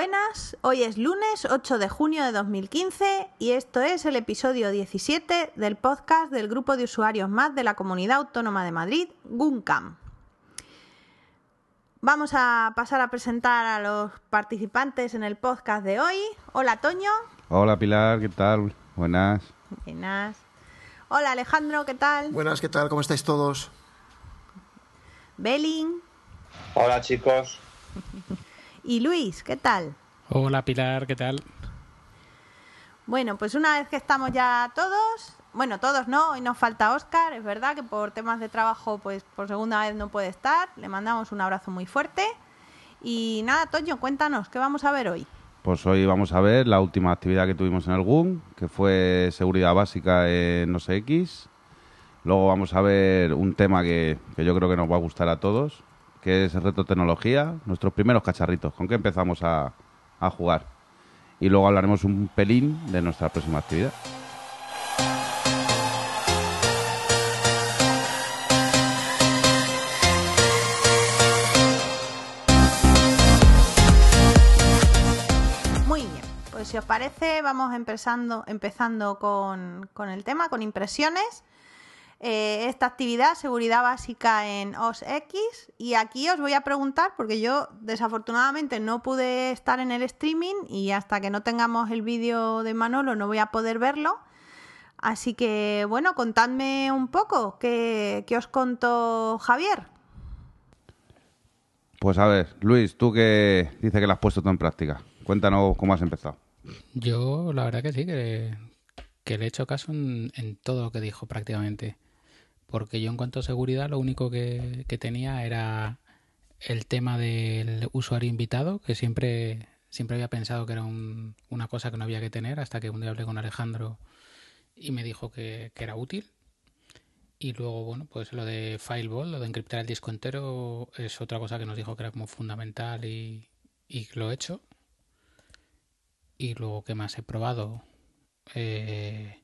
buenas. Hoy es lunes 8 de junio de 2015 y esto es el episodio 17 del podcast del grupo de usuarios más de la Comunidad Autónoma de Madrid, GUNCAM. Vamos a pasar a presentar a los participantes en el podcast de hoy. Hola, Toño. Hola, Pilar, ¿qué tal? Buenas. Buenas. Hola, Alejandro, ¿qué tal? Buenas, ¿qué tal? ¿Cómo estáis todos? Belin. Hola, chicos. Y Luis, ¿qué tal? Hola Pilar, ¿qué tal? Bueno, pues una vez que estamos ya todos, bueno, todos no, hoy nos falta Oscar, es verdad que por temas de trabajo, pues por segunda vez no puede estar, le mandamos un abrazo muy fuerte. Y nada, Toño, cuéntanos, ¿qué vamos a ver hoy? Pues hoy vamos a ver la última actividad que tuvimos en el GUM, que fue seguridad básica en no sé X. Luego vamos a ver un tema que, que yo creo que nos va a gustar a todos, que es reto tecnología, nuestros primeros cacharritos, con qué empezamos a, a jugar. Y luego hablaremos un pelín de nuestra próxima actividad. Pues si os parece, vamos empezando, empezando con, con el tema, con impresiones. Eh, esta actividad, seguridad básica en OS X. Y aquí os voy a preguntar, porque yo desafortunadamente no pude estar en el streaming y hasta que no tengamos el vídeo de Manolo no voy a poder verlo. Así que, bueno, contadme un poco qué, qué os contó Javier. Pues a ver, Luis, tú que dices que lo has puesto todo en práctica. Cuéntanos cómo has empezado. Yo la verdad que sí, que, que le he hecho caso en, en todo lo que dijo prácticamente. Porque yo en cuanto a seguridad lo único que, tenía era el tema del usuario invitado, que siempre, siempre había pensado que era un- una cosa que no había que tener, hasta que un día hablé con Alejandro y me dijo que, era útil. Y luego, bueno, pues lo de Firewall, lo de encriptar el disco entero, es otra cosa que nos dijo que era como fundamental y, y lo he hecho. Y luego, ¿qué más he probado? Eh,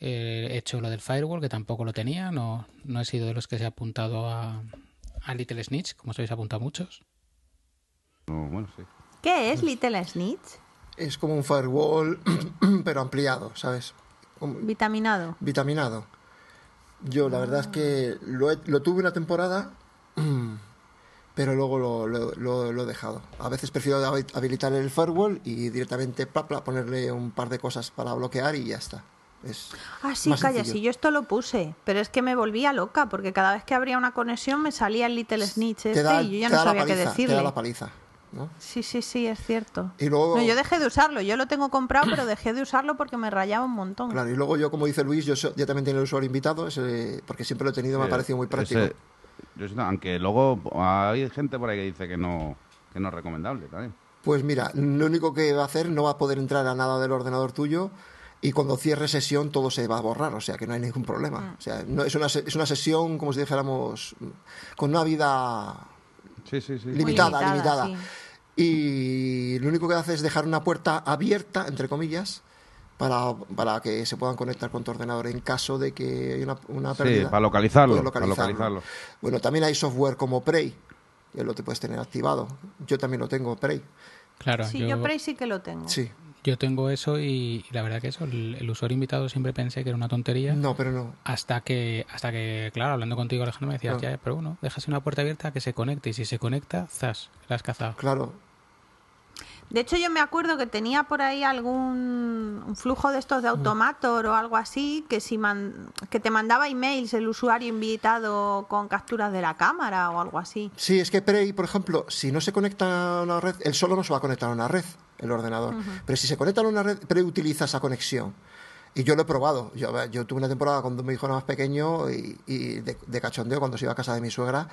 he hecho lo del Firewall, que tampoco lo tenía. No, no he sido de los que se ha apuntado a, a Little Snitch, como os habéis apuntado muchos. No, bueno, sí. ¿Qué es Little Snitch? Es como un firewall, pero ampliado, ¿sabes? Como Vitaminado. vitaminado. Yo la verdad es que lo, he- lo tuve una temporada, pero luego lo, lo- lo- lo he dejado. A veces prefiero habi- habilitar el firewall y directamente pla, pla, ponerle un par de cosas para bloquear y ya está. Es Ah, sí, más calla, sencillo. sí, yo esto lo puse, pero es que me volvía loca porque cada vez que abría una conexión me salía el Little Snitch este te da, y yo ya no sabía qué paliza, te da decirle. la paliza, ¿no? Sí, sí, sí, es cierto. Y luego- No, yo dejé de usarlo, yo lo tengo comprado, pero dejé de usarlo porque me rayaba un montón. Claro, y luego yo, como dice Luis, yo, so- yo también tengo el usuario invitado, ese- porque siempre lo he tenido, me ha parecido muy práctico. ese- yo siento- aunque luego hay gente por ahí que dice que no, que no es recomendable también. Pues mira, lo único que va a hacer no va a poder entrar a nada del ordenador tuyo y cuando cierre sesión todo se va a borrar, o sea que no hay ningún problema. O sea, no, es, una, se- es una sesión, como si dijéramos, con una vida Sí, sí, sí. limitada, limitada, limitada. sí. Y lo único que hace es dejar una puerta abierta, entre comillas, para, para que se puedan conectar con tu ordenador en caso de que haya una, una Sí, pérdida. para localizarlo, para localizarlo. Bueno, también hay software como Prey, que lo te puedes tener activado. Yo también lo tengo, Prey. Claro, Sí, yo, yo Prey sí que lo tengo. Sí. Yo tengo eso y, y la verdad que eso, el, el usuario invitado siempre pensé que era una tontería. No, pero no. Hasta que, hasta que, claro, hablando contigo, Alejandro, me decías, ya, pero bueno, dejas una puerta abierta que se conecte y si se conecta, zas, la has cazado. Claro, De hecho, yo me acuerdo que tenía por ahí algún un flujo de estos de Automator o algo así, que si man- que te mandaba emails el usuario invitado con capturas de la cámara o algo así. Sí, es que Prey, por ejemplo, si no se conecta a una red, él solo no se va a conectar a una red, el ordenador. Pero si se conecta a una red, Prey utiliza esa conexión. Y yo lo he probado. Yo, tuve una temporada cuando mi hijo era más pequeño y, y de, de cachondeo, cuando se iba a casa de mi suegra,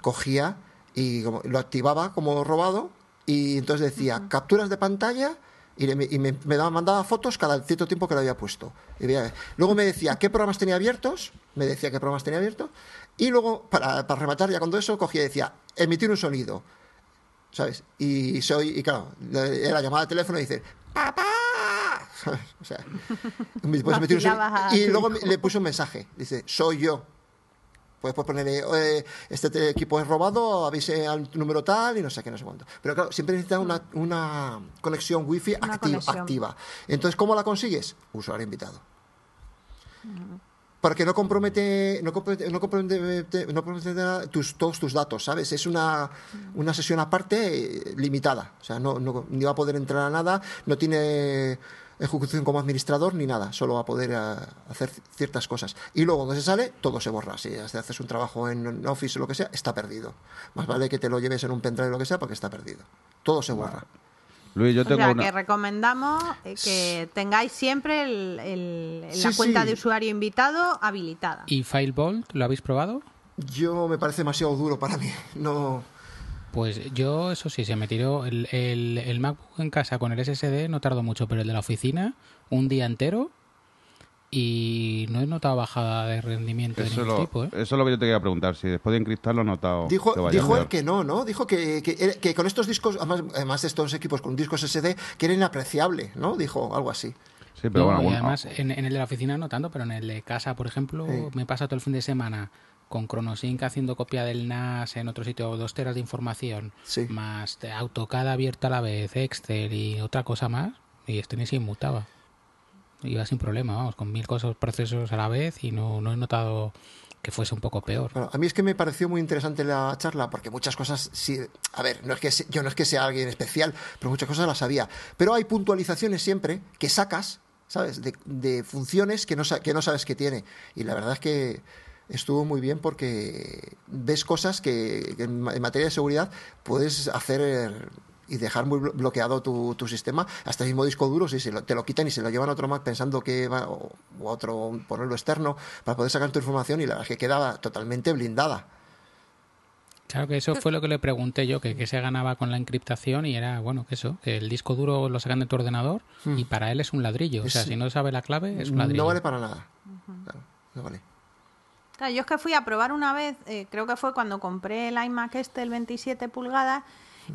cogía y como- lo activaba como robado y entonces decía capturas de pantalla y, y me, me daba, mandaba fotos cada cierto tiempo que lo había puesto. Y veía- luego me decía qué programas tenía abiertos, me decía qué programas tenía abiertos y luego, para, para rematar ya cuando eso, cogía y decía emitir un sonido. ¿Sabes? Y soy, y claro, era llamada de teléfono y dice, ¡papá! ¿sabes? O sea, un y luego le puse un mensaje, dice, soy yo. Puedes ponerle, eh, este te- equipo es robado, avise al número tal y no sé qué, no sé cuánto. Pero claro, siempre necesitas una, una conexión wifi Una acti- conexión. activa. Entonces, ¿cómo la consigues? Usuario invitado. Porque no compromete, no compromete, no compromete, no compromete tus, todos tus datos, ¿sabes? Es una, una sesión aparte eh, limitada. O sea, no, no, ni va a poder entrar a nada, no tiene ejecución como administrador ni nada, solo va a poder eh, hacer ciertas cosas. Y luego cuando se sale, todo se borra. Si haces un trabajo en Office o lo que sea, está perdido. Más vale que te lo lleves en un pendrive o lo que sea, porque está perdido. Todo se borra. Luis, yo O tengo sea, una... que recomendamos eh, que tengáis siempre el- el- la cuenta sí. de usuario invitado habilitada. ¿Y Firebolt lo habéis probado? Yo me parece demasiado duro para mí. No. Pues yo, eso sí, se me tiró el, el, el MacBook en casa con el SSD, no tardó mucho, pero el de la oficina, un día entero y no he notado bajada de rendimiento de Eso, ningún lo- tipo. ¿eh? eso es lo que yo te quería preguntar. Si después de encriptarlo has notado Dijo, que vaya dijo él que no, ¿no? Dijo que, que, que con estos discos, además, además de estos equipos con discos SD, que era inapreciable, ¿no? Dijo algo así. Sí, pero No, bueno, y bueno, además en, en el de la oficina no tanto, pero en el de casa, por ejemplo, Sí. me pasa todo el fin de semana con ChronoSync haciendo copia del NAS en otro sitio, dos teras de información, Sí. más de AutoCAD abierto a la vez, Excel y otra cosa más, y este ni se inmutaba. Iba sin problema, vamos, con mil cosas, procesos a la vez y no, no he notado que fuese un poco peor. A mí es que me pareció muy interesante la charla porque muchas cosas, sí, a ver, no es que yo no es que sea alguien especial, pero muchas cosas las sabía. Pero hay puntualizaciones siempre que sacas, ¿sabes? De, de funciones que no, que no sabes que tiene. Y la verdad es que estuvo muy bien porque ves cosas que, en materia de seguridad puedes hacer y dejar muy blo- bloqueado tu, tu sistema, hasta el mismo disco duro, si se lo- te lo quitan y se lo llevan a otro Mac pensando que va, o, o otro, ponerlo externo, para poder sacar tu información y la verdad es que quedaba totalmente blindada. Claro que eso fue lo que le pregunté yo, que, que se ganaba con la encriptación y era, bueno, que eso, que el disco duro lo sacan de tu ordenador y para él es un ladrillo. O sea, Sí. si no sabe la clave, es un ladrillo. No vale para nada. Claro, no vale. Claro, yo es que fui a probar una vez, eh, creo que fue cuando compré el iMac este, el 27 pulgadas,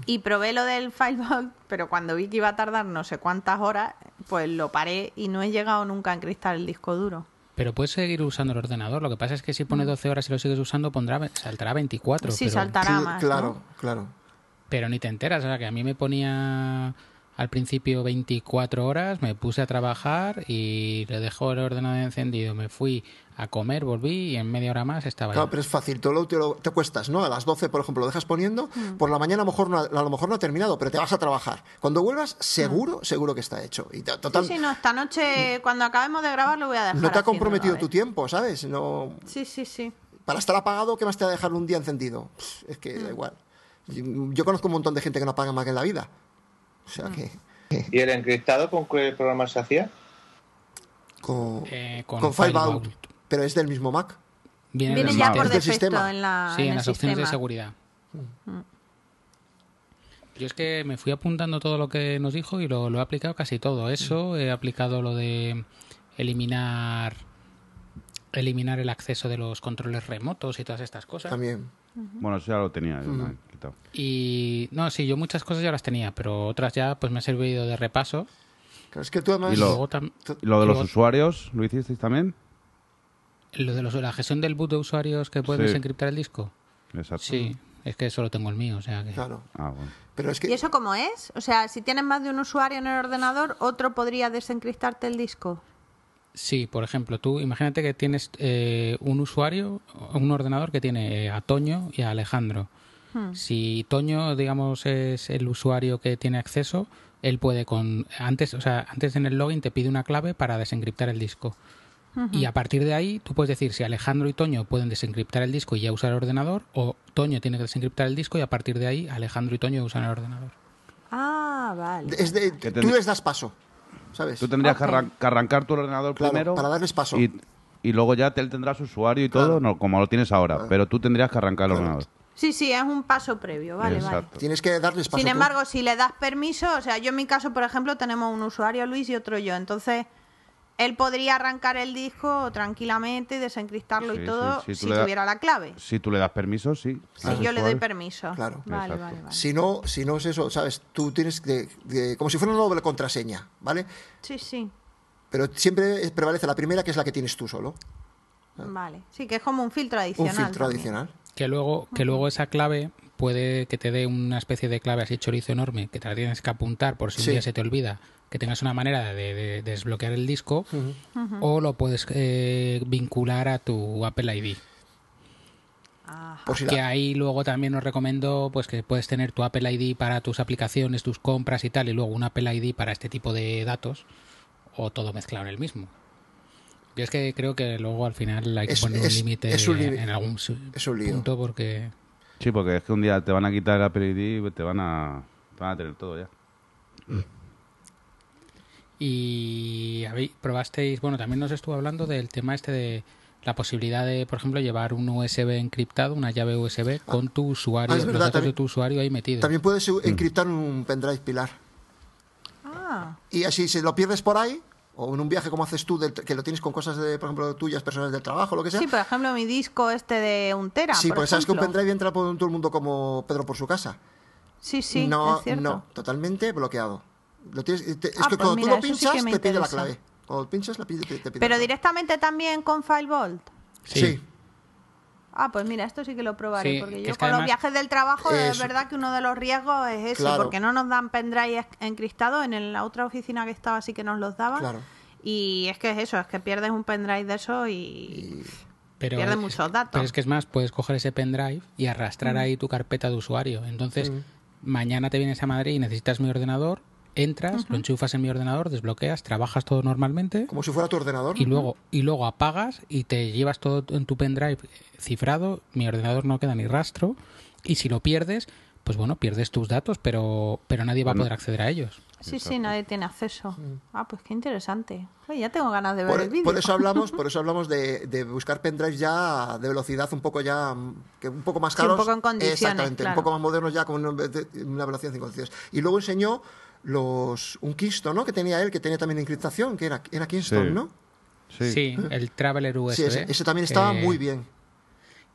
y probé lo del Firebolt, pero cuando vi que iba a tardar no sé cuántas horas, pues lo paré y no he llegado nunca a encriptar el disco duro. Pero puedes seguir usando el ordenador. Lo que pasa es que si pone 12 horas y lo sigues usando, pondrá, saltará 24. Sí, pero, saltará más. claro, ¿no? claro. pero ni te enteras. O sea, que a mí me ponía al principio 24 horas, me puse a trabajar y le dejó el ordenador encendido. Me fui a comer, volví y en media hora más estaba Claro, ya. pero es fácil, tú lo, te, lo- te cuestas, ¿no? A las 12, por ejemplo, lo dejas poniendo, por la mañana a lo, mejor no, ha- a lo mejor no ha terminado, pero te vas a trabajar. Cuando vuelvas, seguro, seguro que está hecho. Y total, Sí, sí, no, esta noche, cuando acabemos de grabar, lo voy a dejar. no te ha comprometido a tu tiempo, ¿sabes? No, Sí, sí, sí. para estar apagado, ¿qué más te va a dejar un día encendido? Es que da igual. Yo, yo conozco un montón de gente que no apaga más que en la vida. O sea que. ¿Y el encriptado con qué programa se hacía? Con, Eh, con con. Pero es del mismo Mac. Viene, ya por defecto sistema. en la Sí, en las opciones de seguridad. Yo es que me fui apuntando todo lo que nos dijo y lo, lo he aplicado casi todo. Eso, he aplicado lo de eliminar eliminar el acceso de los controles remotos y todas estas cosas. También. Bueno, eso ya lo tenía. Y no, sí, yo muchas cosas ya las tenía, pero otras ya pues me ha servido de repaso. Es que tú además. Y lo- Luego tam- ¿Y lo de los usuarios lo hicisteis también? lo de los- la gestión del boot de usuarios que pueden Sí. desencriptar el disco. Exacto. Sí, es que solo tengo el mío, o sea que... Claro. Ah, bueno. Pero es que. ¿Y eso cómo es? O sea, si tienes más de un usuario en el ordenador, otro podría desencriptarte el disco. Sí, por ejemplo, tú imagínate que tienes eh, un usuario, un ordenador que tiene eh, a Toño y a Alejandro. Si Toño, digamos, es el usuario que tiene acceso, él puede con antes, o sea, antes en el login te pide una clave para desencriptar el disco. Y a partir de ahí tú puedes decir si Alejandro y Toño pueden desencriptar el disco y ya usar el ordenador, o Toño tiene que desencriptar el disco y a partir de ahí Alejandro y Toño usan el ordenador. Ah, vale. es de- Que tú les das paso. ¿Sabes? Tú tendrías que, arran- que arrancar tu ordenador Claro, primero. para darles paso. Y, y luego ya te- él tendrá su usuario y todo, no, como lo tienes ahora. Pero tú tendrías que arrancar el ordenador. Sí, sí, es un paso previo, vale, vale. Exacto. Tienes que darles paso. Sin tú. embargo, si le das permiso, o sea, yo en mi caso, por ejemplo, tenemos un usuario Luis y otro yo, entonces él podría arrancar el disco tranquilamente y desencriptarlo Sí, y todo sí, sí, si da- tuviera la clave. Si tú le das permiso, sí. Si yo le doy permiso. Claro. Vale, Exacto. vale, vale. Si no, si no es eso, ¿sabes? Tú tienes que. que- como si fuera una doble contraseña, ¿vale? Sí, sí. Pero siempre prevalece la primera, que es la que tienes tú solo. Vale. Sí, que es como un filtro Un adicional. filtro también. adicional. Que luego, que luego esa clave puede que te dé una especie de clave así chorizo enorme que te la tienes que apuntar por si Sí. un día se te olvida, que tengas una manera de, de desbloquear el disco o lo puedes eh, vincular a tu Apple ID. Ajá. Por si Que ahí luego también os recomiendo pues que puedes tener tu Apple ID para tus aplicaciones, tus compras y tal, y luego un Apple ID para este tipo de datos, o todo mezclado en el mismo. Yo es que creo que luego al final hay que Es- poner un es- límite es un límite. en algún su- Es un lío. punto porque... Sí, porque es que un día te van a quitar el Apple ID y te van a, te van a tener todo ya. Y probasteis, bueno, también nos estuvo hablando del tema este de la posibilidad de, por ejemplo, llevar un USB encriptado, una llave USB con tu usuario, Ah, es los verdad, datos de tu usuario ahí metidos. También puedes encriptar un pendrive pilar. Ah, Y así, si lo pierdes por ahí, o en un viaje como haces tú, del- que lo tienes con cosas, de, por ejemplo, tuyas, personales del trabajo, lo que sea. sí, por ejemplo, mi disco este de un tera. Sí, por porque sabes que un pendrive entra por todo el mundo como Pedro por su casa. Sí, sí, no, es cierto. no, totalmente bloqueado. Lo tienes, te- es Ah, que pues cuando mira, tú lo sí pinchas, te pide la clave. Cuando pinchas, la pide, te, te pide Pero la clave. directamente también con FileVault. Sí. Sí. Ah, pues mira, esto sí que lo probaré, Sí, porque que yo con los viajes del trabajo es Eso. verdad que uno de los riesgos es ese, Claro. porque no nos dan pendrive encriptados, en la otra oficina que estaba sí que nos los daban. Claro. Y es que es eso, es que pierdes un pendrive de eso y... Pero, Pierde muchos datos. Pero es que es más, puedes coger ese pendrive y Mm. arrastrar ahí tu carpeta de usuario. Entonces, mañana te vienes a Madrid y necesitas mi ordenador, entras, lo enchufas en mi ordenador, desbloqueas, trabajas todo normalmente Como si fuera tu ordenador. y luego y luego apagas y te llevas todo en tu pendrive cifrado, mi ordenador no queda ni rastro y si lo pierdes, pues bueno, pierdes tus datos, pero pero nadie va a poder acceder a ellos. Sí, sí, nadie tiene acceso. Ah, pues qué interesante. Oye, ya tengo ganas de ver Por, el vídeo. por eso hablamos, por eso hablamos de, de buscar pendrives ya de velocidad un poco ya que un poco más Sí, un caros. poco en condiciones, Exactamente, claro. un poco más modernos ya con una, una velocidad sin condiciones. Y luego enseñó los un Kingston, ¿no? Que tenía él, que tenía también encriptación, que era, era Kingston, Sí. ¿no? Sí. Sí, el Traveler USB. Sí, ese, ese también estaba que- muy bien.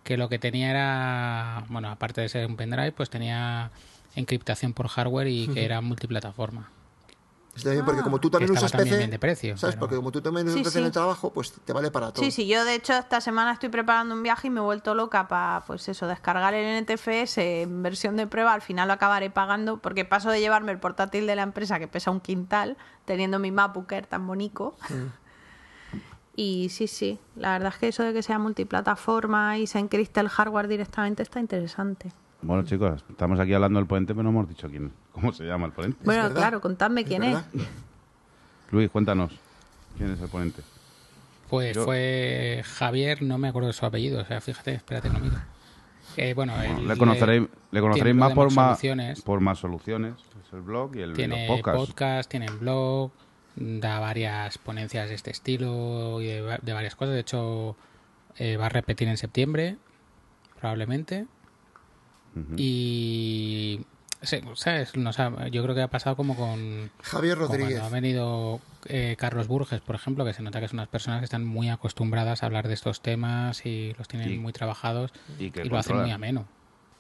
que lo que tenía era, bueno, aparte de ser un pendrive, pues tenía encriptación por hardware y que era multiplataforma. Está bien, porque Ah. como tú también usas PC, de precio, ¿sabes? pero- Porque como tú también usas Sí, PC en sí. el trabajo, pues te vale para todo. Sí, sí, yo de hecho esta semana estoy preparando un viaje y me he vuelto loca para, pues eso, descargar el NTFS en versión de prueba. Al final lo acabaré pagando porque paso de llevarme el portátil de la empresa que pesa un quintal, teniendo mi MacBook Air tan bonito. Y sí, sí, la verdad es que eso de que sea multiplataforma y se encriste el hardware directamente está interesante. Bueno, chicos, estamos aquí hablando del ponente, pero no hemos dicho quién, cómo se llama el ponente. bueno, verdad. claro, contadme quién es. Luis, cuéntanos. ¿Quién es el ponente? Pues Yo- fue Javier, no me acuerdo de su apellido, o sea, fíjate, espérate, no miro. Eh, bueno, él le conoceréis, le conoceréis más por más, Soluciones. por más soluciones. Es el blog y el, tiene los podcasts. podcast, tiene blog, da varias ponencias de este estilo y de varias cosas. De hecho, eh, va a repetir en septiembre, probablemente. Y. sí, ¿sabes? Nos ha- yo creo que ha pasado como con. Javier Rodríguez. cuando ha venido eh, Carlos Burges, por ejemplo, que se nota que son unas personas que están muy acostumbradas a hablar de estos temas y los tienen Y- muy trabajados y que y lo hacen muy ameno.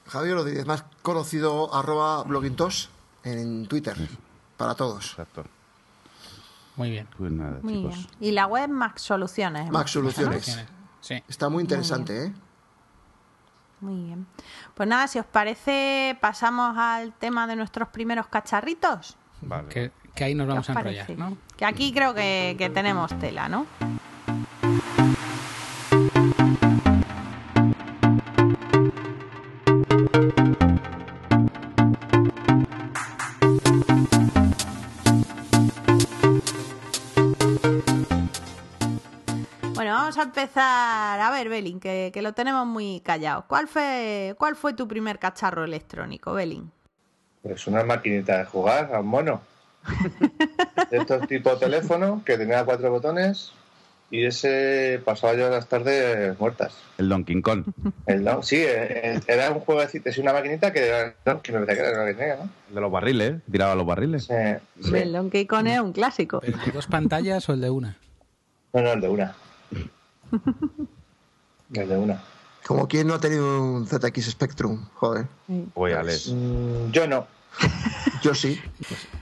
Javier Rodríguez, más conocido arroba blogintos en Twitter. Para todos. Exacto. Muy bien. Pues nada, Muy chicos. bien. Y la web Mac Soluciones. Mac Soluciones. Sí. Está muy interesante, ¿eh? Muy bien. Pues nada, si os parece, pasamos al tema de nuestros primeros cacharritos. Vale. Que, que ahí nos ¿Qué vamos os a enrollar, parece? ¿no? Que aquí creo que, que tenemos tela, ¿no? Vamos a empezar. A ver, Belin, que, que lo tenemos muy callado. ¿Cuál fue, ¿Cuál fue tu primer cacharro electrónico, Belin? Pues una maquinita de jugar a un mono. De estos tipo teléfono que tenía cuatro botones y ese pasaba yo las tardes muertas. El Donkey Kong. El Don- sí, eh, era un juego es una maquinita que era que me parece que era tenía, ¿no? El de los barriles, tiraba los barriles. Sí, sí. El Donkey Kong es un clásico. ¿Pero el de dos pantallas o el de una? No, no, el de una. El de una. Como quien no ha tenido un ZX Spectrum, joder. Oye, Alex. Mm, yo no. Yo sí.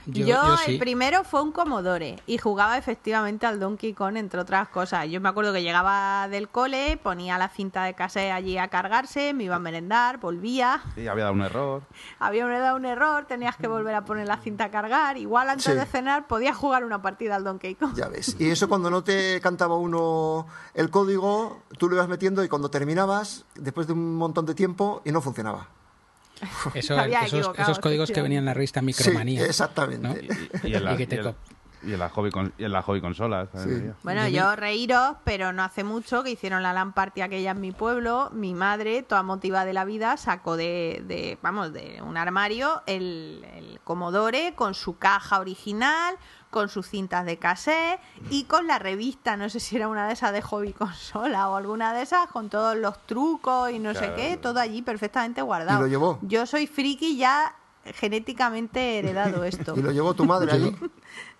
Yo, Yo, yo sí. el primero fue un Commodore y jugaba efectivamente al Donkey Kong, entre otras cosas. Yo me acuerdo que llegaba del cole, ponía la cinta de cassette allí a cargarse, me iba a merendar, volvía, Sí, había dado un error. había dado un error, tenías que volver a poner la cinta a cargar. Igual antes Sí. de cenar podías jugar una partida al Donkey Kong. Ya ves. Y eso cuando no te cantaba uno el código, tú lo ibas metiendo y cuando terminabas, después de un montón de tiempo, y no funcionaba. Eso- esos, esos códigos que venían en la revista Micromanía. Sí, exactamente. ¿no? Y, la, Y que te y en- la hobby, con- y en la hobby consolas. Sí. Bueno, yo reíros, pero no hace mucho que hicieron la LAN party aquella en mi pueblo. Mi madre, toda motiva de la vida, sacó de, de, vamos, de un armario el, el Commodore con su caja original, con sus cintas de cassette y con la revista, no sé si era una de esas de hobby consola o alguna de esas, con todos los trucos y no sé qué, todo allí perfectamente guardado. ¿Y lo llevó? Yo soy friki ya genéticamente heredado esto. Y lo llevó tu madre allí.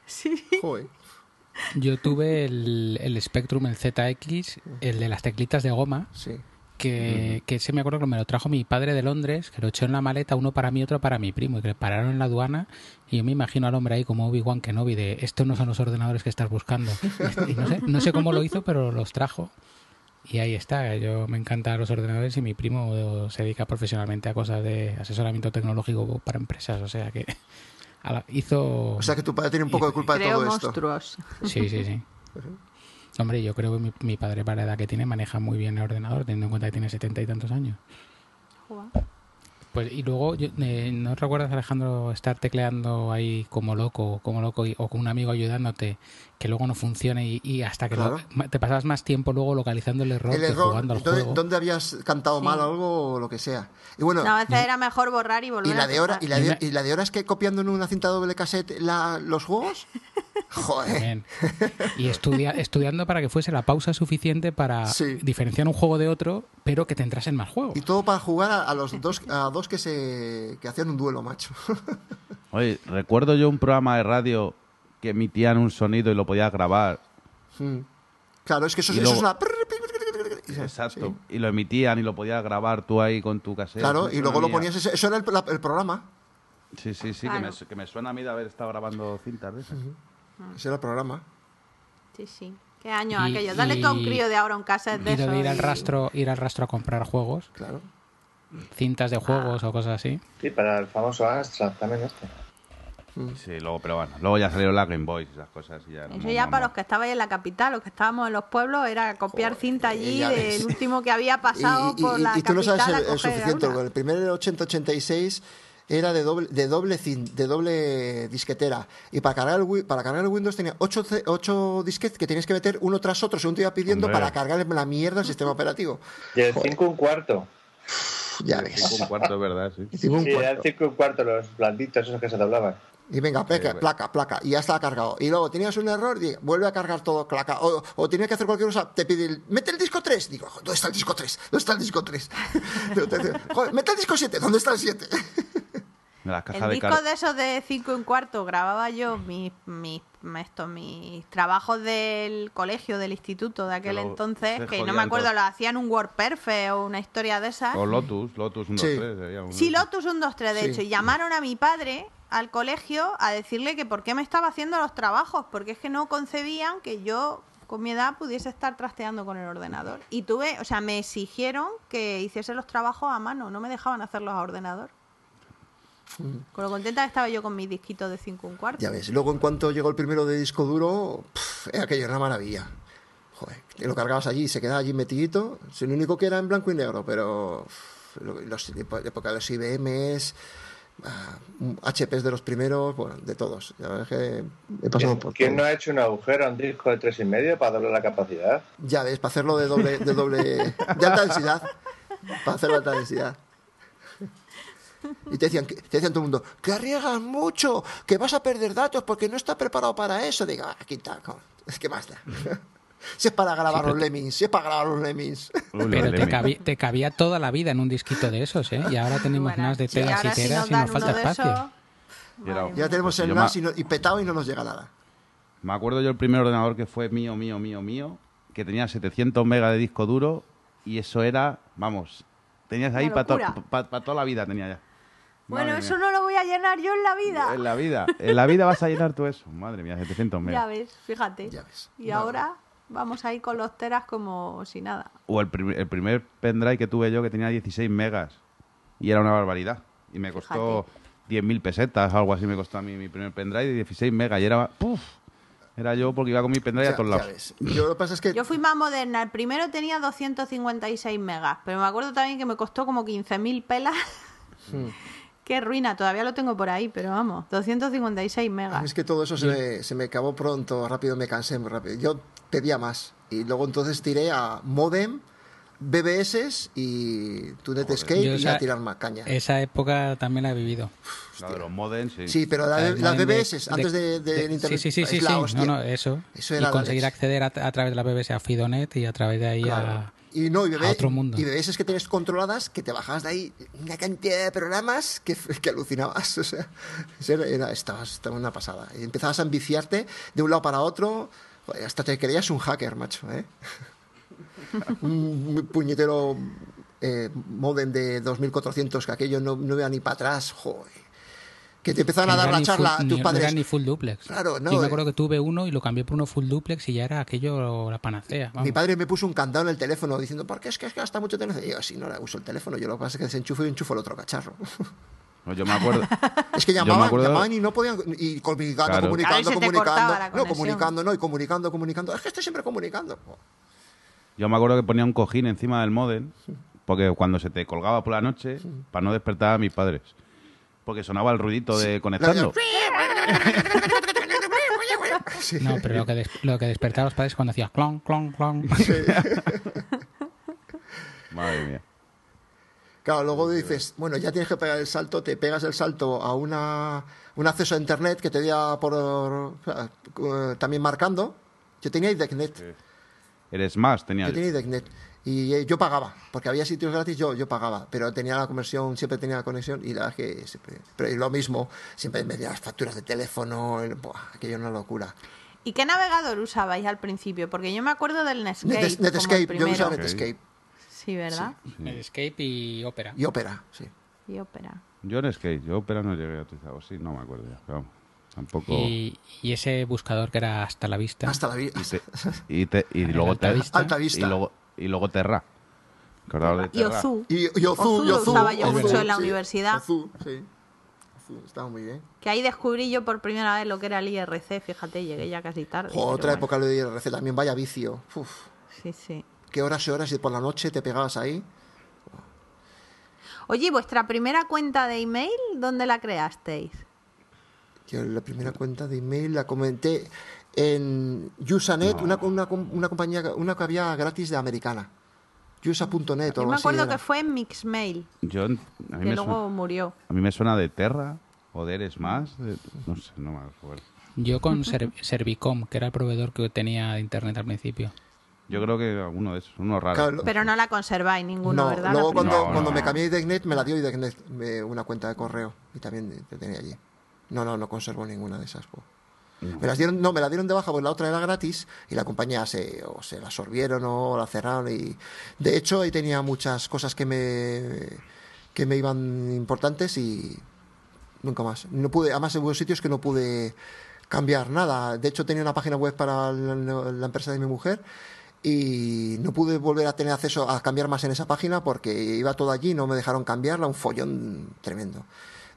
Sí. Joder. Yo tuve el, el Spectrum, el ZX, el de las teclitas de goma, Sí. Que, que ese me acuerdo que me lo trajo mi padre de Londres, que lo echó en la maleta, uno para mí, otro para mi primo, y que le pararon en la aduana, y yo me imagino al hombre ahí como Obi-Wan Kenobi de, estos no son los ordenadores que estás buscando. Y no sé, no sé cómo lo hizo, pero los trajo. Y ahí está, yo me encantan los ordenadores y mi primo se dedica profesionalmente a cosas de asesoramiento tecnológico para empresas, o sea que hizo... O sea que tu padre tiene un poco de culpa de todo esto. monstruos. Sí, sí, sí. Hombre, yo creo que mi, mi padre para la edad que tiene maneja muy bien el ordenador, teniendo en cuenta que tiene setenta y tantos años. Pues y luego, yo, eh, ¿no recuerdas, Alejandro, estar tecleando ahí como loco, como loco, y- o con un amigo ayudándote, que luego no funcione y, y hasta que lo- Claro. ma- te pasabas más tiempo luego localizando el error El que error, jugando al ¿dónde, juego? dónde habías cantado mal algo o lo que sea? Y bueno, No, a veces era mejor borrar y volver ¿y la a de hora, y la de, y la de horas que copiando en una cinta doble cassette la- los juegos? Joder. Y estudia, estudiando para que fuese la pausa suficiente para Sí. diferenciar un juego de otro, pero que te entrasen más juegos. Y todo para jugar a, a los dos a dos que se que hacían un duelo, macho. Oye, recuerdo yo un programa de radio que emitían un sonido y lo podías grabar. Mm. Claro, es que eso, eso es luego- una... Exacto. Y lo emitían y lo podías grabar tú ahí con tu cassette. Claro, Me y luego lo ponías... Ese, eso era el, la- el programa. Sí, sí, sí, que, Claro. me, su- que me suena a mí de haber estado grabando cintas de esas. Ese era el programa. Sí, sí. ¿Qué año Y- aquello? Dale tú a un y- crío de ahora un cassette de Y lo eso. de ir al y- rastro, ir al rastro a comprar juegos, Claro. cintas de juegos o cosas así. Sí, para el famoso Astra también este. Sí, luego, pero bueno, luego ya salieron las Game Boys y esas cosas. Y ya no- Eso no- ya no- para los que estabais en la capital, los que estábamos en los pueblos, era copiar Joder, cinta allí del último que había Y, pasado y- por y- la y tú no capital sabes el, el suficiente. El primer 8086 era de doble, de doble cin- de doble disquetera. Y para cargar el, para cargar el Windows tenía 8, ocho disquetes que tenías que meter uno tras otro según te iba pidiendo Hombre. para cargar la mierda del sistema operativo. Y el 5 un cuarto. Ya ves. un cuarto, verdad, sí. Hicimos un Sí, era el cuarto. 5 un cuarto, los blanditos esos que se doblaban. Y venga, placa, bueno. placa, placa, y ya estaba cargado. Y luego tenías un error, y vuelve a cargar todo, claca. O, o tenías que hacer cualquier cosa, te pide el, mete el disco 3. Digo, ¿dónde está el disco 3? ¿Dónde está el disco 3? Joder, mete el disco 7, ¿dónde está el 7? De las cajas En de discos car- de esos de 5 y un cuarto grababa yo mis, mis, esto, mis trabajos del colegio, del instituto de aquel Que lo- entonces, que no me acuerdo, todos. lo hacían un WordPerfect o una historia de esas. O Lotus, Lotus 1, Sí. 2, 3. sería un- Sí, Lotus 1, 2, 3, de Sí. hecho. Y llamaron a mi padre al colegio a decirle que por qué me estaba haciendo los trabajos, porque es que no concebían que yo con mi edad pudiese estar trasteando con el ordenador. Y tuve, o sea, me exigieron que hiciese los trabajos a mano, no me dejaban hacerlos a ordenador. Con lo contenta que estaba yo con mis disquitos de 5 un cuarto. Ya ves, luego en cuanto llegó el primero de disco duro, pff, era aquello, era una maravilla. Joder, lo cargabas allí y se quedaba allí metidito. Es el único que era en blanco y negro, pero pff, lo- los, de época de los IBMs, HPs de los primeros, bueno, de todos. La verdad es que he pasado ¿Quién, por quién no ha hecho un agujero a un disco de tres y medio para doblar la capacidad? Ya ves, para hacerlo de doble, de doble, de alta densidad. Para hacerlo de alta densidad. Y te decían, te decían todo el mundo, que arriesgas mucho, que vas a perder datos porque no está preparado para eso. Digo, ah, quita, co- es que más da. Si es para grabar los lemmings, si es para grabar los lemmings. Los Pero te cabía, te cabía toda la vida en un disquito de esos, ¿eh? Y ahora tenemos Bueno, más de telas y telas nos y nos falta espacio. Y madre Ya tenemos el NAS me- y, no- y petado y no nos llega nada. Me acuerdo yo el primer ordenador que fue mío, mío, mío, mío, que tenía 700 megas de disco duro y eso era, vamos, tenías ahí para locura. toda la vida tenía ya. Bueno, Madre eso mía. no lo voy a llenar yo en la vida. En la vida. En la vida vas a llenar tú eso. Madre mía, 700 Ya megas. ves, fíjate. Ya ves. Y ahora vamos ahí con los teras como si nada. O el, prim- el primer pendrive que tuve yo que tenía 16 megas. Y era una barbaridad. Y me costó 10.000 pesetas o algo así me costó a mí mi primer pendrive de 16 megas. Y era... ¡Puf! Era yo porque iba con mi pendrive Ya- a todos lados. Yo lo que pasa es que Yo fui más moderna. El primero tenía 256 megas, pero me acuerdo también que me costó como 15.000 pelas. Hmm. Qué ruina, todavía lo tengo por ahí, pero vamos, 256 megas. Es que todo eso se me, se me acabó pronto, rápido, me cansé muy rápido. Yo pedía más. Y luego entonces tiré a modem, BBS y Netscape y esa- a tirar más caña. Esa época también la he vivido. La de los modems, sí. Sí, pero la las de- BBS, antes de, internet, Sí, sí, sí, sí, sí. No, no, eso. Eso y era conseguir acceder a, a través de la BBC a Fidonet y a través de ahí Claro. a... Y no, y, otro mundo. y BBS es que tienes controladas que te bajabas de ahí una cantidad de programas que, que alucinabas. O sea, era, estabas, estaba una pasada. Y empezabas a enviciarte de un lado para otro, hasta te creías un hacker, macho, ¿eh? un puñetero eh, modem de 2400 que aquello no, no iba ni para atrás, joder. Que te empezaban que a no dar la charla full- a tus No padres. era ni full duplex. Claro, no, Yo me acuerdo que tuve uno y lo cambié por uno full duplex y ya era aquello la panacea. vamos. Mi padre me puso un candado en el teléfono diciendo, ¿por qué es que es que gasta mucho teléfono? Y yo, si no le uso el teléfono, yo lo que pasa es que desenchufo y enchufo el otro cacharro. No, yo me acuerdo. Es que llamaban, acuerdo- llamaban y no podían, y comunicando, Claro. comunicando, comunicando, la no, comunicando, no, y comunicando, comunicando. Es que estoy siempre comunicando. Yo me acuerdo que ponía un cojín encima del modem, porque cuando se te colgaba por la noche, para no despertar a mis padres. Porque sonaba el ruidito de conectarlo. Sí. No, pero lo que, des- lo que despertaba a los padres cuando hacía clon, clon, clon. Madre mía. Claro, luego dices, bueno, ya tienes que pegar el salto, te pegas el salto a una, un acceso a internet que te diera por eh, también marcando. Yo tenía IDECnet, Eres más, tenía yo yo. tenía IDECnet. Y eh, yo pagaba, porque había sitios gratis, yo, yo pagaba, pero tenía la conversión, siempre tenía la conexión y la verdad es que siempre, pero lo mismo, siempre me las facturas de teléfono, el- buah, aquello era una locura. ¿Y qué navegador usabais al principio? Porque yo me acuerdo del Netscape. Net- como el Netscape, yo usaba. Netscape Sí, ¿verdad? Escape y Opera. y Opera, sí. Y Opera. Yo en Skate, yo Opera no llegué a utilizar, o sí, no me acuerdo ya. pero vamos, tampoco. Y, y ese buscador que era hasta la vista. Hasta la vida. Y, te- y, te- y luego Alta Terra. Vista. Alta Vista. Y luego, y luego Terra. ¿Acordaos de Y Terra? Ozu. Y, y Ozu, Ozu y lo Ozu, usaba yo Ozu, mucho en la sí. universidad. Ozu, sí. Ozu, estaba muy bien. Que ahí descubrí yo por primera vez lo que era el IRC. Fíjate, llegué ya casi tarde. Jo, otra bueno. época lo de IRC también, vaya vicio. Uf, Sí, sí. qué horas y horas y por la noche te pegabas ahí. Oye, ¿y vuestra primera cuenta de email, ¿dónde la creasteis? Yo la primera cuenta de email la comenté en Usanet, una, una, una compañía, una que había gratis de americana. Usa.net o Yo me acuerdo era. que fue en Mixmail, Yo, a, mí que me luego suena, murió. a mí me suena de Terra o de Eres Más. de- no sé, no me acuerdo. Yo con Ser- Servicom, que era el proveedor que tenía de internet al principio. Yo creo que alguno de esos, uno raro. Claro, Pero no la conserváis ninguno, no, ¿verdad? luego La cuando, primera. No, cuando no. me cambié de IDECnet me la dio IDECnet me- una cuenta de correo y también te tenía allí. No, no, no conservo ninguna de esas. po. Me las dieron, no, me la dieron de baja porque la otra era gratis y la compañía se, o se la absorbieron o la cerraron y de hecho ahí tenía muchas cosas que me que me iban importantes y nunca más. No pude, además hubo sitios que no pude cambiar nada. De hecho tenía una página web para la, la empresa de mi mujer y no pude volver a tener acceso a cambiar más en esa página porque iba todo allí, no me dejaron cambiarla, un follón tremendo.